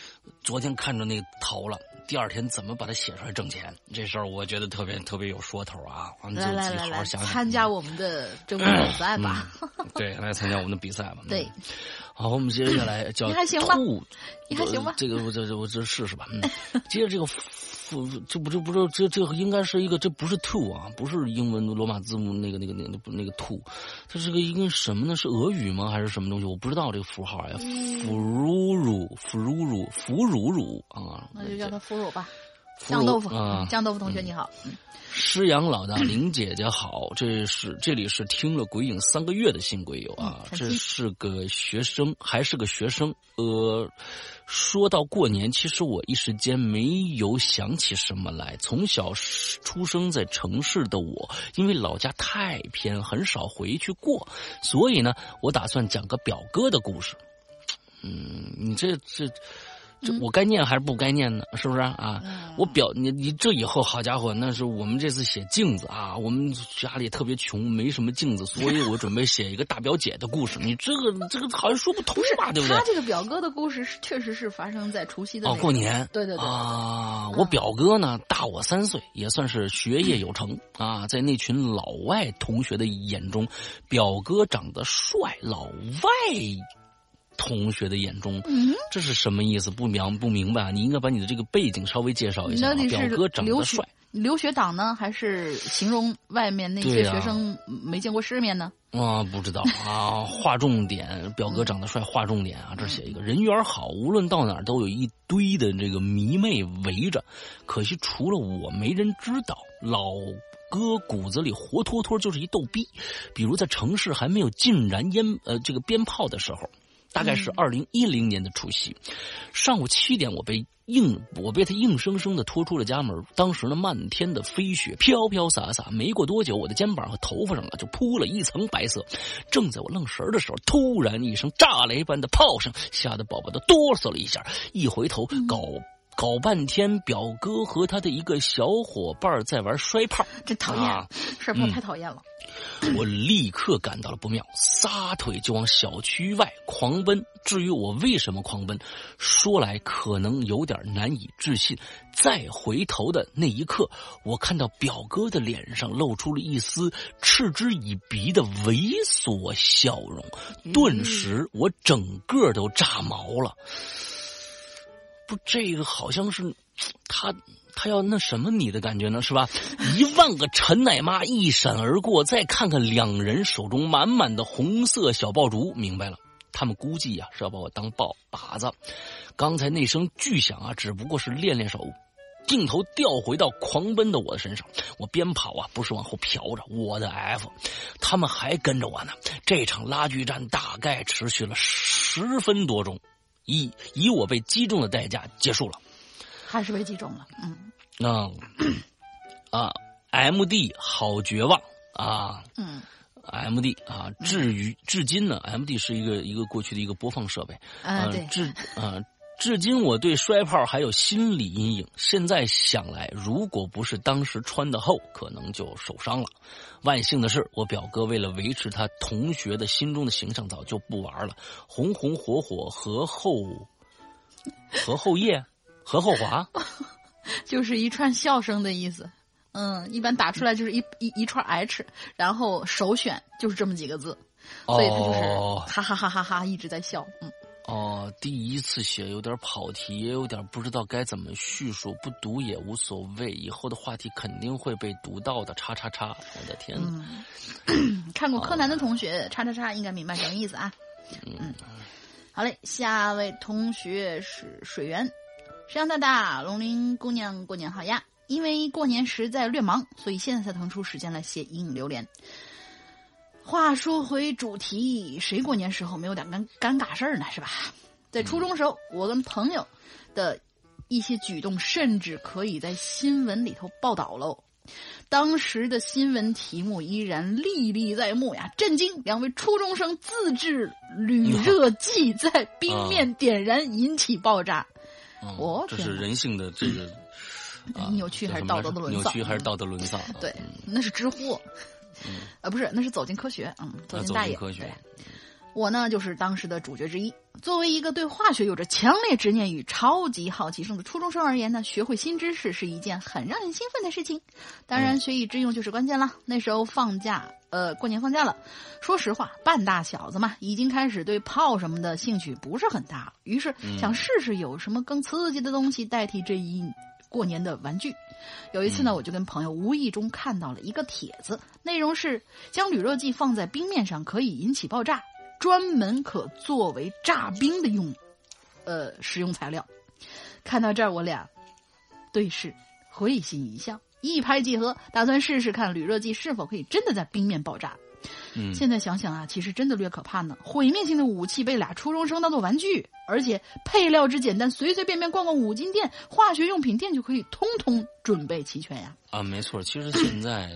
昨天看着那头了，第二天怎么把它写出来挣钱？这事儿我觉得特别特别有说头啊！来来来来，想参加我们的征婚比赛吧！对，来参加我们的比赛吧！对。好，我们接下来 叫兔，你还行吧？这个我这我这试试吧。嗯，接着这个，这不这不这这这应该是一个，这不是 to 啊，不是英文罗马字母那个那个那个那个 to，它是个一个什么呢？是俄语吗？还是什么东西？我不知道这个符号呀。腐乳乳腐乳乳腐乳乳啊，那就叫它腐乳吧。酱豆腐啊，酱豆腐同学你好。师阳老大林姐姐好，这是这里是听了鬼影三个月的新鬼友啊，这是个学生，还是个学生。呃，说到过年，其实我一时间没有想起什么来。从小出生在城市的我，因为老家太偏，很少回去过，所以呢，我打算讲个表哥的故事。嗯，你这这。这我该念还是不该念呢？是不是啊？我表你你这以后好家伙，那是我们这次写镜子啊，我们家里特别穷，没什么镜子，所以我准备写一个大表姐的故事。你这个这个好像说不通吧？对不对？他这个表哥的故事是确实是发生在除夕的哦，过年。对对对啊！我表哥呢大我三岁，也算是学业有成啊。在那群老外同学的眼中，表哥长得帅，老外。同学的眼中，这是什么意思？不明不明白？你应该把你的这个背景稍微介绍一下。表哥长得帅，留学党呢，还是形容外面那些学生没见过世面呢？啊，不知道啊。划重点，表哥长得帅，划重点啊！这写一个人缘好，无论到哪都有一堆的这个迷妹围着。可惜除了我，没人知道。老哥骨子里活脱脱就是一逗逼。比如在城市还没有禁燃烟呃这个鞭炮的时候。大概是二零一零年的除夕，上午七点，我被硬我被他硬生生的拖出了家门。当时呢，漫天的飞雪飘飘洒洒，没过多久，我的肩膀和头发上啊就铺了一层白色。正在我愣神的时候，突然一声炸雷般的炮声，吓得宝宝都哆嗦了一下。一回头，搞搞半天，表哥和他的一个小伙伴在玩摔炮，真讨厌啊，摔炮太讨厌了。我立刻感到了不妙，撒腿就往小区外狂奔。至于我为什么狂奔，说来可能有点难以置信。再回头的那一刻，我看到表哥的脸上露出了一丝嗤之以鼻的猥琐笑容，顿时我整个都炸毛了。不，这个好像是他。他要那什么你的感觉呢？是吧？一万个陈奶妈一闪而过，再看看两人手中满满的红色小爆竹，明白了，他们估计呀是要把我当爆靶子。刚才那声巨响啊，只不过是练练手。镜头调回到狂奔的我的身上，我边跑啊，不是往后飘着，我的 F，他们还跟着我呢。这场拉锯战大概持续了十分多钟，以以我被击中的代价结束了。还是被击中了，嗯。啊啊，M D 好绝望啊！嗯，M D 啊，至于至今呢，M D 是一个一个过去的一个播放设备啊，对，至啊，至今我对摔炮还有心理阴影。现在想来，如果不是当时穿的厚，可能就受伤了。万幸的是，我表哥为了维持他同学的心中的形象，早就不玩了。红红火火，和后和后叶，和后华。就是一串笑声的意思，嗯，一般打出来就是一一一串 H，然后首选就是这么几个字，所以他就是哈哈哈哈哈一直在笑，嗯。哦，第一次写有点跑题，也有点不知道该怎么叙述，不读也无所谓，以后的话题肯定会被读到的。叉叉叉，我的天呐！看过柯南的同学，叉叉叉应该明白什么意思啊？嗯，好嘞，下位同学是水源。山羊大大，龙鳞姑娘过年好呀！因为过年实在略忙，所以现在才腾出时间来写阴影榴莲。话说回主题，谁过年时候没有点尴尴尬事儿呢？是吧？在初中时候，我跟朋友的一些举动，甚至可以在新闻里头报道喽。当时的新闻题目依然历历在目呀！震惊！两位初中生自制铝热剂在冰面点燃，引起爆炸。我这是人性的这个 扭曲还是道德的沦丧？扭曲还是道德沦丧？对，那是知乎，呃，不是，那是走进科学，嗯，走进大爷。科学。我呢，就是当时的主角之一。作为一个对化学有着强烈执念与超级好奇心的初中生而言呢，学会新知识是一件很让人兴奋的事情。当然，学以致用就是关键了。那时候放假，呃，过年放假了。说实话，半大小子嘛，已经开始对炮什么的兴趣不是很大，于是想试试有什么更刺激的东西代替这一过年的玩具。有一次呢，我就跟朋友无意中看到了一个帖子，内容是将铝热剂放在冰面上可以引起爆炸。专门可作为炸冰的用，呃，使用材料。看到这儿，我俩对视，会心一笑，一拍即合，打算试试看铝热剂是否可以真的在冰面爆炸。嗯，现在想想啊，其实真的略可怕呢。毁灭性的武器被俩初中生当做玩具，而且配料之简单，随随便便逛逛五金店、化学用品店就可以通通准备齐全呀。啊，没错，其实 现在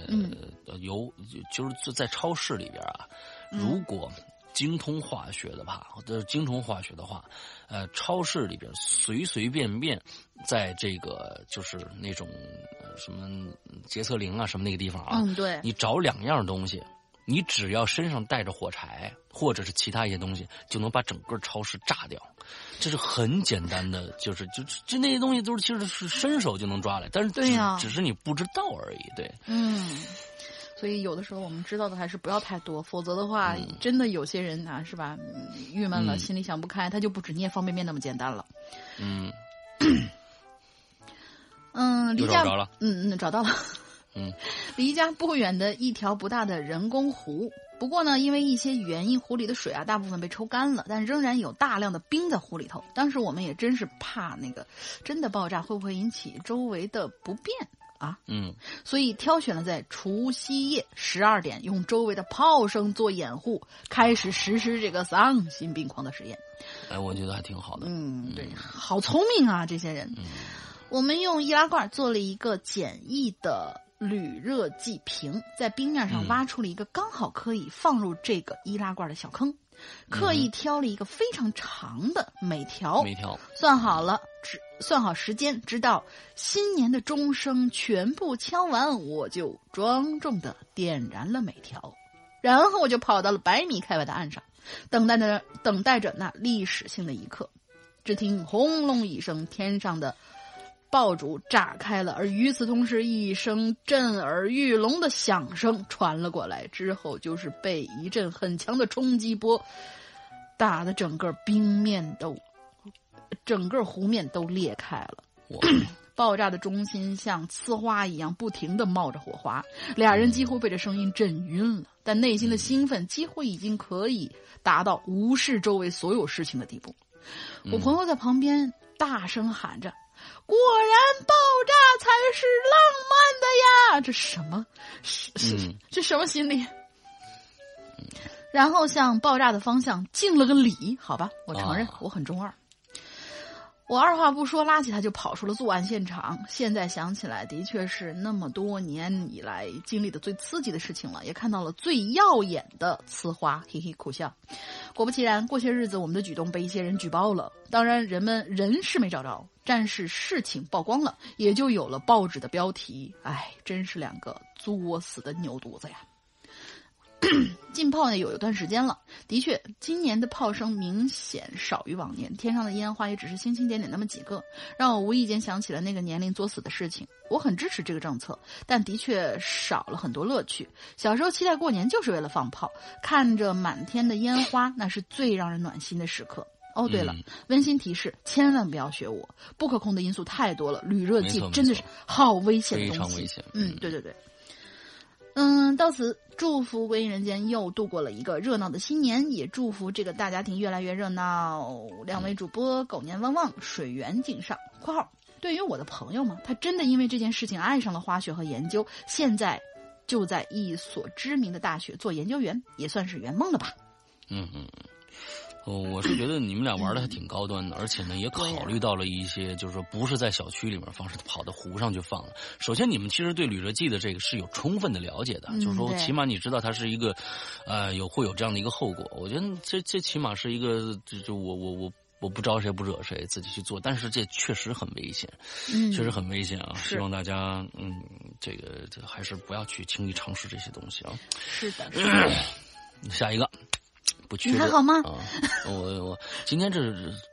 呃有就是在超市里边啊，如果。精通化学的吧，的精通化学的话，呃，超市里边随随便便，在这个就是那种什么洁厕灵啊什么那个地方啊，嗯，对，你找两样东西，你只要身上带着火柴或者是其他一些东西，就能把整个超市炸掉。这是很简单的，就是就就那些东西都是其实是伸手就能抓来，但是对呀，只是你不知道而已，对，嗯。所以有的时候我们知道的还是不要太多，否则的话，真的有些人啊，是吧？郁闷了，心里想不开，他就不止捏方便面那么简单了。嗯，嗯，离家嗯嗯找到了，嗯，离家不远的一条不大的人工湖。不过呢，因为一些原因，湖里的水啊大部分被抽干了，但仍然有大量的冰在湖里头。当时我们也真是怕那个真的爆炸会不会引起周围的不便。啊，嗯，所以挑选了在除夕夜十二点，用周围的炮声做掩护，开始实施这个丧心病狂的实验。哎，我觉得还挺好的。嗯，对，好聪明啊，这些人。嗯，我们用易拉罐做了一个简易的铝热剂瓶，在冰面上挖出了一个刚好可以放入这个易拉罐的小坑，刻意挑了一个非常长的镁条，镁条，算好了，只算好时间，直到新年的钟声全部敲完，我就庄重的点燃了每条，然后我就跑到了百米开外的岸上，等待着等待着那历史性的一刻。只听轰隆一声，天上的爆竹炸开了，而与此同时，一声震耳欲聋的响声传了过来，之后就是被一阵很强的冲击波打的整个冰面都。整个湖面都裂开了，爆炸的中心像呲花一样不停的冒着火花，俩人几乎被这声音震晕了，但内心的兴奋几乎已经可以达到无视周围所有事情的地步。我朋友在旁边大声喊着：“果然爆炸才是浪漫的呀！”这什么？是是这什么心理？然后向爆炸的方向敬了个礼，好吧，我承认我很中二。我二话不说，拉起他就跑出了作案现场。现在想起来，的确是那么多年以来经历的最刺激的事情了，也看到了最耀眼的呲花，嘿嘿苦笑。果不其然，过些日子我们的举动被一些人举报了。当然，人们人是没找着，但是事情曝光了，也就有了报纸的标题。哎，真是两个作死的牛犊子呀！禁炮呢有一段时间了，的确，今年的炮声明显少于往年，天上的烟花也只是星星点点那么几个，让我无意间想起了那个年龄作死的事情。我很支持这个政策，但的确少了很多乐趣。小时候期待过年就是为了放炮，看着满天的烟花，那是最让人暖心的时刻。哦，对了，温馨提示，千万不要学我，不可控的因素太多了，铝热剂真的是好危险的东西。非常危险。嗯，对对对。嗯，到此祝福归隐人间又度过了一个热闹的新年，也祝福这个大家庭越来越热闹。两位主播狗年旺旺，水源井上。（括号对于我的朋友嘛，他真的因为这件事情爱上了滑雪和研究，现在就在一所知名的大学做研究员，也算是圆梦了吧？）嗯嗯。哦，我是觉得你们俩玩的还挺高端的，而且呢，也考虑到了一些，就是说不是在小区里面放，是跑到湖上去放了。首先，你们其实对铝热剂的这个是有充分的了解的，就是说起码你知道它是一个，呃，有会有这样的一个后果。我觉得这这起码是一个，就就我我我我不招谁不惹谁，自己去做。但是这确实很危险，确实很危险啊！希望大家嗯，这个还是不要去轻易尝试这些东西啊。是的，下一个。不去。你还好吗？我我今天这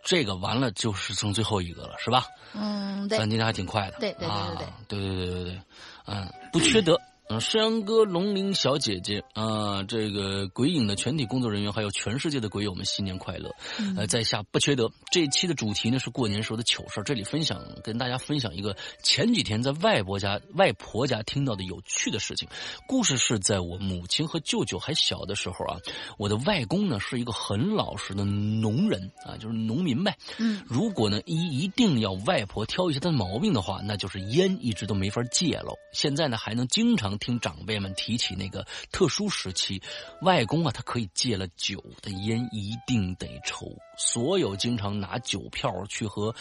这个完了就是剩最后一个了，是吧？嗯，对。咱今天还挺快的。对对对对对、啊、对对对对对，嗯，不缺德。嗯，山羊哥、龙鳞小姐姐啊，这个鬼影的全体工作人员，还有全世界的鬼友们，新年快乐！呃，在下不缺德。这一期的主题呢是过年时候的糗事这里分享跟大家分享一个前几天在外婆家外婆家听到的有趣的事情。故事是在我母亲和舅舅还小的时候啊，我的外公呢是一个很老实的农人啊，就是农民呗。嗯，如果呢一一定要外婆挑一下他的毛病的话，那就是烟一直都没法戒喽。现在呢还能经常。听长辈们提起那个特殊时期，外公啊，他可以戒了酒的烟，一定得抽。所有经常拿酒票去和，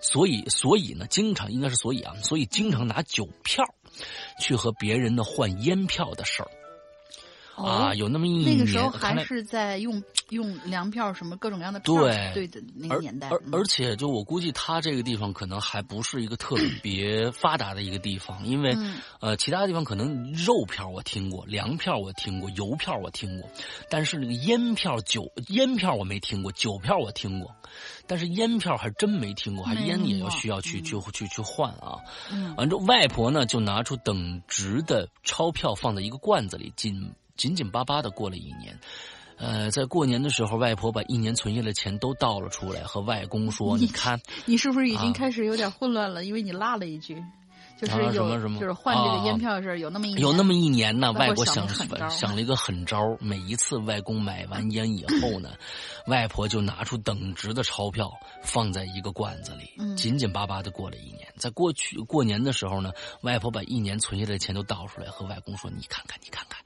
所以所以呢，经常应该是所以啊，所以经常拿酒票去和别人呢换烟票的事儿。啊，有那么一年，那个时候还是在用用粮票什么各种各样的票，对对的那个年代。而而且，就我估计，他这个地方可能还不是一个特别发达的一个地方，因为呃，其他地方可能肉票我听过，粮票我听过，油票我听过，但是那个烟票、酒烟票我没听过，酒票我听过，但是烟票还真没听过，还烟也要需要去去去去换啊。完之后，外婆呢就拿出等值的钞票放在一个罐子里进。紧紧巴巴的过了一年，呃，在过年的时候，外婆把一年存下的钱都倒了出来，和外公说：“你看，你是不是已经开始有点混乱了？因为你落了一句。”就是有，就是换这个烟票的事儿，有那么一有那么一年呢。外婆想想了一个狠招，每一次外公买完烟以后呢，外婆就拿出等值的钞票放在一个罐子里，紧紧巴巴的过了一年。在过去过年的时候呢，外婆把一年存下的钱都倒出来，和外公说：“你看看，你看看，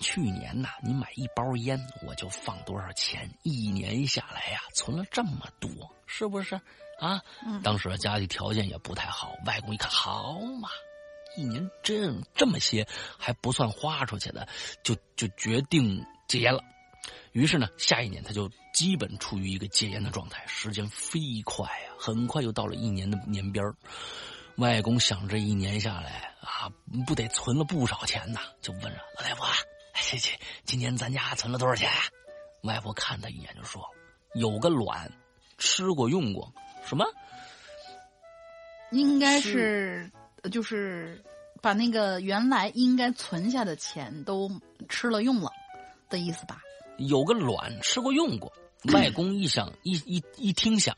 去年呐，你买一包烟我就放多少钱，一年下来呀，存了这么多，是不是？”啊，当时家里条件也不太好，外公一看，好嘛，一年这这么些还不算花出去的，就就决定戒烟了。于是呢，下一年他就基本处于一个戒烟的状态。时间飞快啊，很快又到了一年的年边外公想这一年下来啊，不得存了不少钱呐，就问了老大夫：“这这今年咱家存了多少钱啊？”外婆看他一眼就说：“有个卵，吃过用过，什么？应该是就是把那个原来应该存下的钱都吃了用了的意思吧？有个卵，吃过用过。”外公一想一一一听想。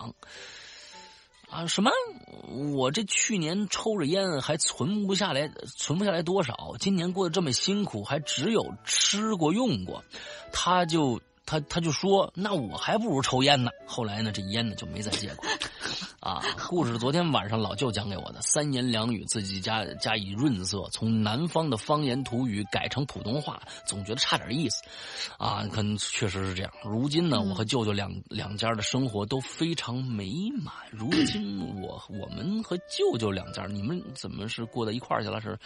啊，什么？我这去年抽着烟还存不下来，存不下来多少？今年过得这么辛苦，还只有吃过用过，他就他他就说，那我还不如抽烟呢。后来呢，这烟呢就没再戒过。啊，故事昨天晚上老舅讲给我的，三言两语自己加加以润色，从南方的方言土语改成普通话，总觉得差点意思，啊，可能确实是这样。如今呢，我和舅舅两两家的生活都非常美满。如今我我们和舅舅两家，你们怎么是过到一块儿去了？是，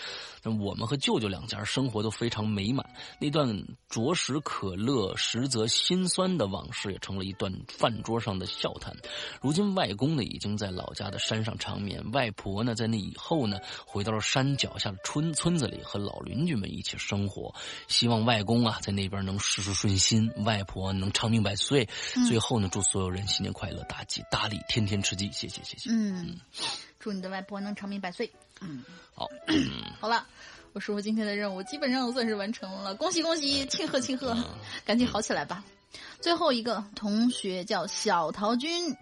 我们和舅舅两家生活都非常美满。那段着实可乐，实则心酸的往事，也成了一段饭桌上的笑谈。如今外公呢，已经在老家的山上长眠，外婆呢，在那以后呢，回到了山脚下的村村子里，和老邻居们一起生活。希望外公啊，在那边能事事顺心，外婆能长命百岁。最后呢，祝所有人新年快乐，大吉大利，天天吃鸡。谢谢，谢谢。嗯，祝你的外婆能长命百岁。嗯，好，好了，我师傅今天的任务基本上算是完成了，恭喜恭喜，庆贺庆贺，赶紧好起来吧。最后一个同学叫小陶军。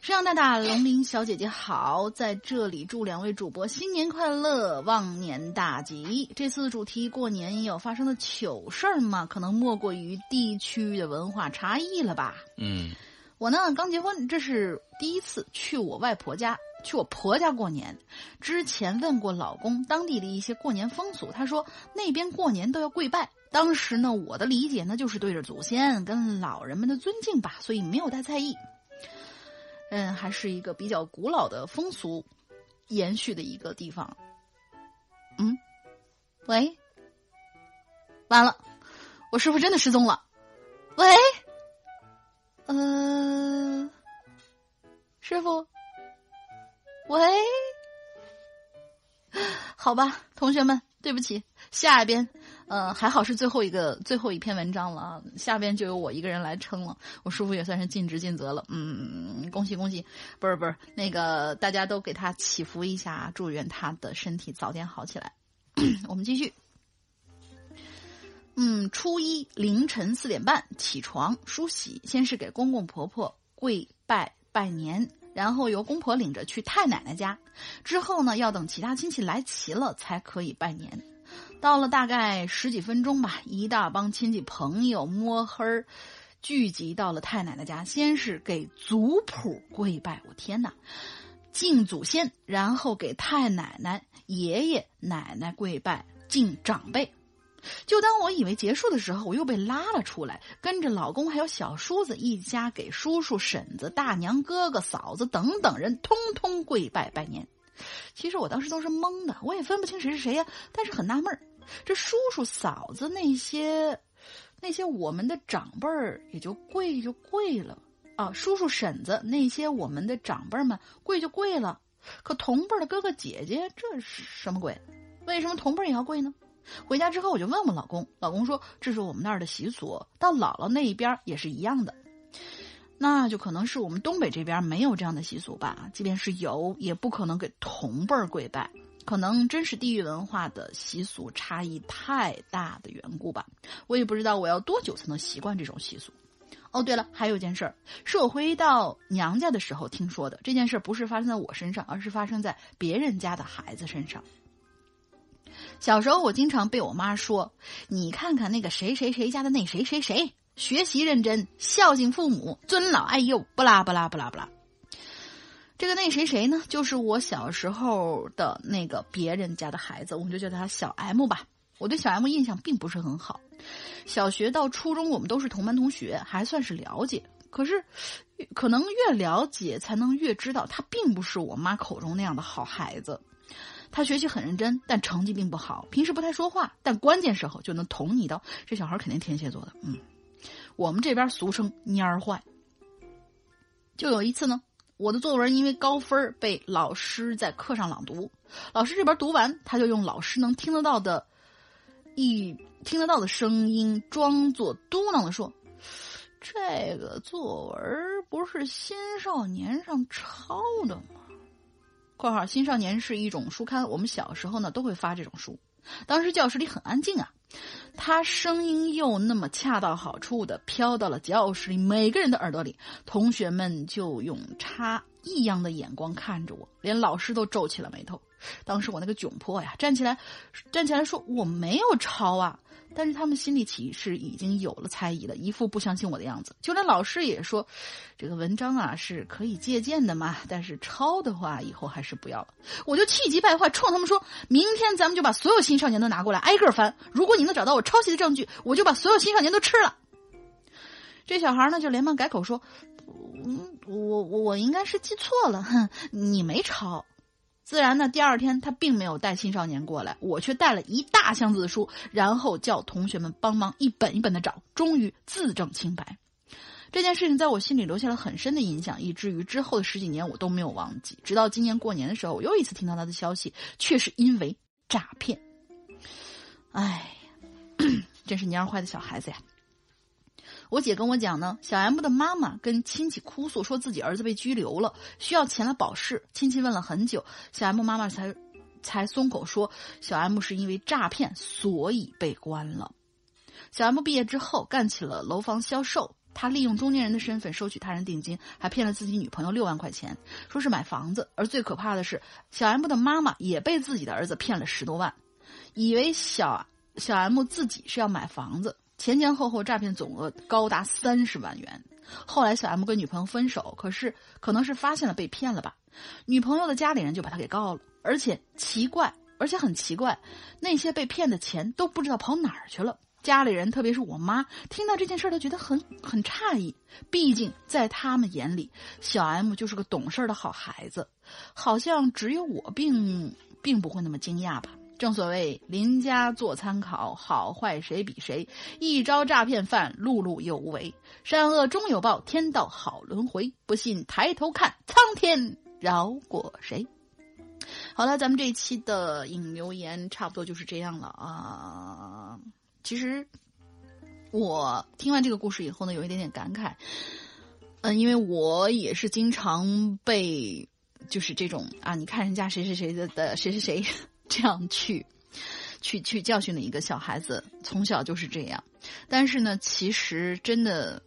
摄像大大、龙鳞小姐姐好，在这里祝两位主播新年快乐，旺年大吉。这次主题过年有发生的糗事儿吗，可能莫过于地区的文化差异了吧？嗯，我呢刚结婚，这是第一次去我外婆家，去我婆家过年。之前问过老公当地的一些过年风俗，他说那边过年都要跪拜。当时呢，我的理解呢就是对着祖先跟老人们的尊敬吧，所以没有太在意。嗯，还是一个比较古老的风俗延续的一个地方。嗯，喂，完了，我师傅真的失踪了。喂，呃，师傅，喂，好吧，同学们，对不起，下边。呃，还好是最后一个最后一篇文章了啊，下边就由我一个人来撑了。我师傅也算是尽职尽责了，嗯，恭喜恭喜！不是不是，那个大家都给他祈福一下，祝愿他的身体早点好起来。我们继续。嗯，初一凌晨四点半起床梳洗，先是给公公婆婆跪拜拜年，然后由公婆领着去太奶奶家，之后呢，要等其他亲戚来齐了才可以拜年。到了大概十几分钟吧，一大帮亲戚朋友摸黑儿聚集到了太奶奶家。先是给族谱跪拜，我天哪，敬祖先，然后给太奶奶、爷爷奶奶跪拜，敬长辈。就当我以为结束的时候，我又被拉了出来，跟着老公还有小叔子一家给叔叔、婶子、大娘、哥哥、嫂子等等人通通跪拜拜年。其实我当时都是懵的，我也分不清谁是谁呀，但是很纳闷儿。这叔叔嫂子那些，那些我们的长辈儿也就跪就跪了啊。叔叔婶子那些我们的长辈们跪就跪了，可同辈的哥哥姐姐这是什么鬼？为什么同辈也要跪呢？回家之后我就问问老公，老公说这是我们那儿的习俗，到姥姥那一边也是一样的。那就可能是我们东北这边没有这样的习俗吧。即便是有，也不可能给同辈儿跪拜。可能真是地域文化的习俗差异太大的缘故吧，我也不知道我要多久才能习惯这种习俗。哦，对了，还有一件事儿，是我回到娘家的时候听说的。这件事儿不是发生在我身上，而是发生在别人家的孩子身上。小时候，我经常被我妈说：“你看看那个谁谁谁家的那谁谁谁，学习认真，孝敬父母，尊老爱幼，不拉不拉不拉不拉。”这个那谁谁呢？就是我小时候的那个别人家的孩子，我们就叫他小 M 吧。我对小 M 印象并不是很好。小学到初中，我们都是同班同学，还算是了解。可是，可能越了解，才能越知道他并不是我妈口中那样的好孩子。他学习很认真，但成绩并不好。平时不太说话，但关键时候就能捅你一刀。这小孩肯定天蝎座的，嗯。我们这边俗称蔫儿坏。就有一次呢，我的作文因为高分被老师在课上朗读，老师这边读完，他就用老师能听得到的一听得到的声音，装作嘟囔的说：“这个作文不是《新少年》上抄的吗？”（括号《新少年》是一种书刊，我们小时候呢都会发这种书。当时教室里很安静啊，他声音又那么恰到好处的飘到了教室里每个人的耳朵里，同学们就用差异样的眼光看着我，连老师都皱起了眉头。当时我那个窘迫呀，站起来，站起来说我没有抄啊。但是他们心里其实已经有了猜疑了，一副不相信我的样子。就连老师也说，这个文章啊是可以借鉴的嘛，但是抄的话以后还是不要了。我就气急败坏，冲他们说：“明天咱们就把所有青少年都拿过来，挨个翻。如果你能找到我抄袭的证据，我就把所有青少年都吃了。”这小孩呢就连忙改口说：“嗯，我我我应该是记错了，哼，你没抄。”自然呢，第二天他并没有带青少年过来，我却带了一大箱子的书，然后叫同学们帮忙一本一本的找，终于自证清白。这件事情在我心里留下了很深的印象，以至于之后的十几年我都没有忘记。直到今年过年的时候，我又一次听到他的消息，却是因为诈骗。哎，真是蔫坏的小孩子呀！我姐跟我讲呢，小 M 的妈妈跟亲戚哭诉，说自己儿子被拘留了，需要钱来保释。亲戚问了很久，小 M 妈妈才才松口说，小 M 是因为诈骗，所以被关了。小 M 毕业之后干起了楼房销售，他利用中间人的身份收取他人定金，还骗了自己女朋友六万块钱，说是买房子。而最可怕的是，小 M 的妈妈也被自己的儿子骗了十多万，以为小小 M 自己是要买房子。前前后后诈骗总额高达三十万元。后来小 M 跟女朋友分手，可是可能是发现了被骗了吧，女朋友的家里人就把他给告了。而且奇怪，而且很奇怪，那些被骗的钱都不知道跑哪儿去了。家里人，特别是我妈，听到这件事都觉得很很诧异。毕竟在他们眼里，小 M 就是个懂事的好孩子，好像只有我并并不会那么惊讶吧。正所谓邻家做参考，好坏谁比谁？一招诈骗犯，碌碌有无为。善恶终有报，天道好轮回。不信抬头看，苍天饶过谁？好了，咱们这一期的引留言差不多就是这样了啊。其实我听完这个故事以后呢，有一点点感慨。嗯，因为我也是经常被就是这种啊，你看人家谁谁谁的的谁谁谁。这样去，去去教训的一个小孩子，从小就是这样。但是呢，其实真的，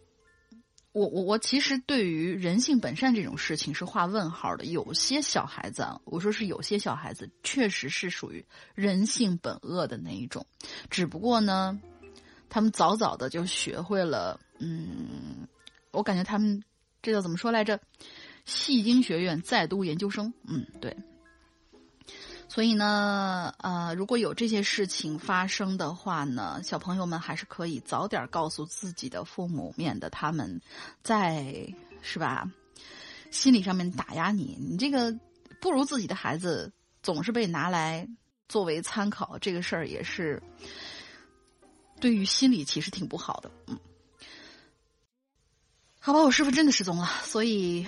我我我其实对于人性本善这种事情是画问号的。有些小孩子，啊，我说是有些小孩子，确实是属于人性本恶的那一种。只不过呢，他们早早的就学会了，嗯，我感觉他们这叫怎么说来着？戏精学院在读研究生，嗯，对。所以呢，呃，如果有这些事情发生的话呢，小朋友们还是可以早点告诉自己的父母，免得他们在是吧，心理上面打压你。你这个不如自己的孩子，总是被拿来作为参考，这个事儿也是对于心理其实挺不好的。嗯，好吧，我师傅真的失踪了，所以，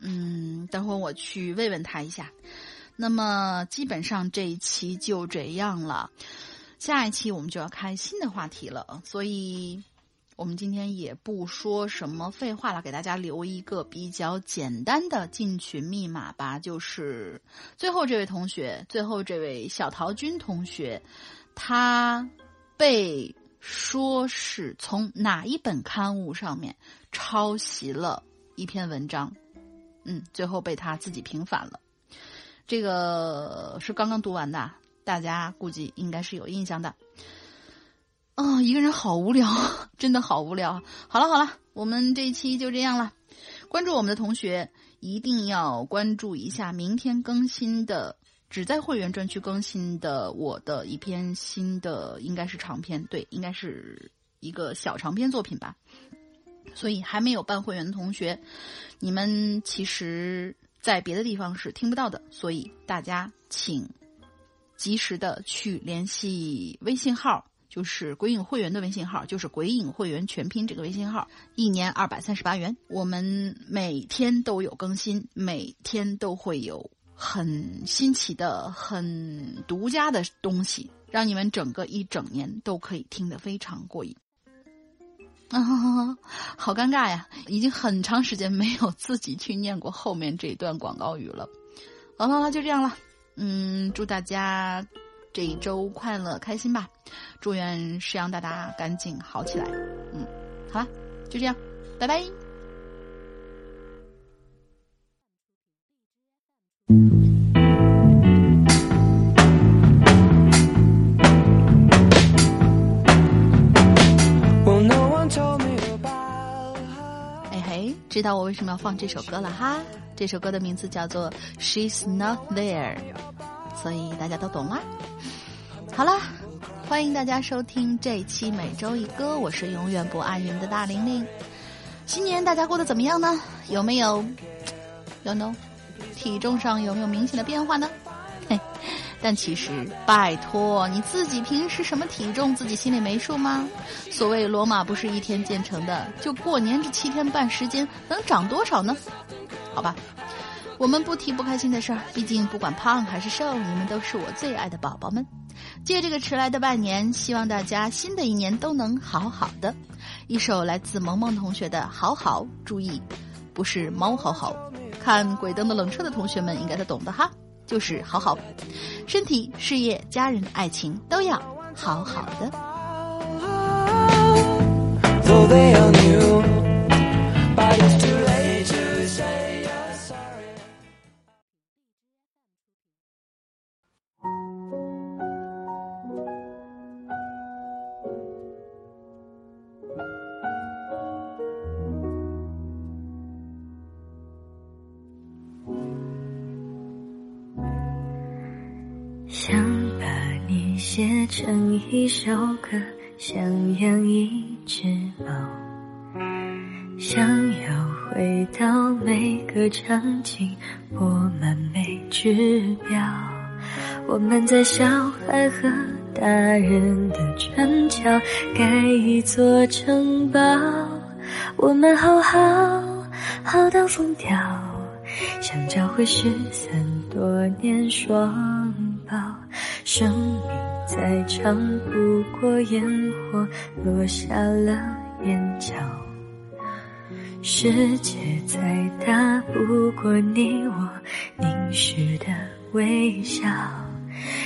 嗯，等会儿我去慰问他一下。那么基本上这一期就这样了，下一期我们就要开新的话题了，所以我们今天也不说什么废话了，给大家留一个比较简单的进群密码吧，就是最后这位同学，最后这位小陶军同学，他被说是从哪一本刊物上面抄袭了一篇文章，嗯，最后被他自己平反了。这个是刚刚读完的，大家估计应该是有印象的。哦，一个人好无聊，真的好无聊。好了好了，我们这一期就这样了。关注我们的同学一定要关注一下明天更新的，只在会员专区更新的我的一篇新的，应该是长篇，对，应该是一个小长篇作品吧。所以还没有办会员的同学，你们其实。在别的地方是听不到的，所以大家请及时的去联系微信号，就是鬼影会员的微信号，就是鬼影会员全拼这个微信号，一年二百三十八元。我们每天都有更新，每天都会有很新奇的、很独家的东西，让你们整个一整年都可以听得非常过瘾。啊，好尴尬呀！已经很长时间没有自己去念过后面这一段广告语了。好了，就这样了。嗯，祝大家这一周快乐开心吧！祝愿石阳大大赶紧好起来。嗯，好了，就这样，拜拜。知道我为什么要放这首歌了哈？这首歌的名字叫做《She's Not There》，所以大家都懂啦。好了，欢迎大家收听这一期每周一歌，我是永远不安云的大玲玲。新年大家过得怎么样呢？有没有？You know，体重上有没有明显的变化呢？但其实，拜托，你自己平时什么体重，自己心里没数吗？所谓罗马不是一天建成的，就过年这七天半时间，能长多少呢？好吧，我们不提不开心的事儿，毕竟不管胖还是瘦，你们都是我最爱的宝宝们。借这个迟来的半年，希望大家新的一年都能好好的。一首来自萌萌同学的《好好》，注意，不是猫好好。看鬼灯的冷彻的同学们应该都懂的哈。就是好好，身体、事业、家人、爱情都要好好的。想把你写成一首歌，想养一只猫，想要回到每个场景，我满每句表。我们在小孩和大人的转角盖一座城堡，我们好好好到疯掉，想找回失散多年双，生命。再长不过烟火落下了眼角，世界再大不过你我凝视的微笑，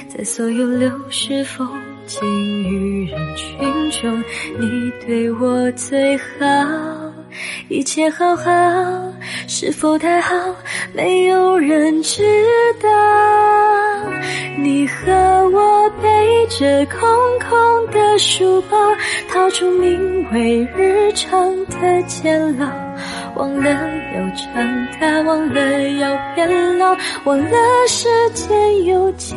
在所有流逝风景与人群中，你对我最好，一切好好，是否太好，没有人知道，你和我。背着空空的书包，逃出名为日常的监牢，忘了要长大，忘了要变老，忘了时间有脚。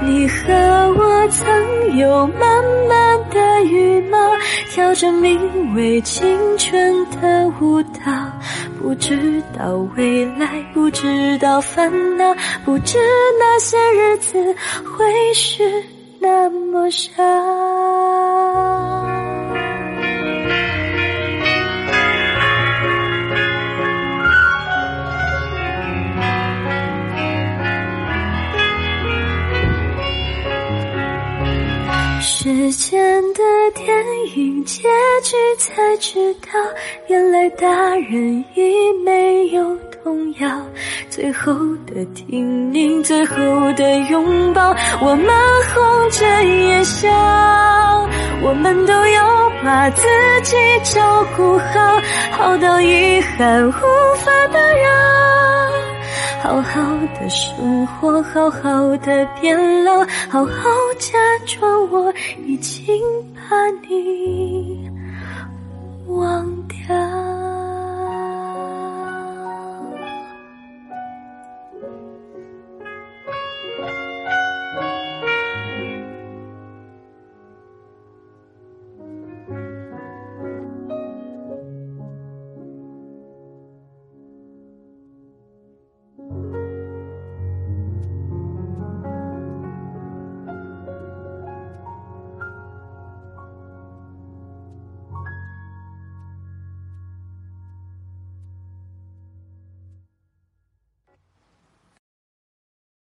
你和我曾有满满的羽毛，跳着名为青春的舞蹈，不知道未来，不知道烦恼，不知那些日子会是那么少。时间的电影结局才知道，原来大人已没有童谣。最后的叮咛，最后的拥抱，我们红着眼笑。我们都要把自己照顾好，好到遗憾无法打扰。好好的生活，好好的变老，好好假装我已经把你忘掉。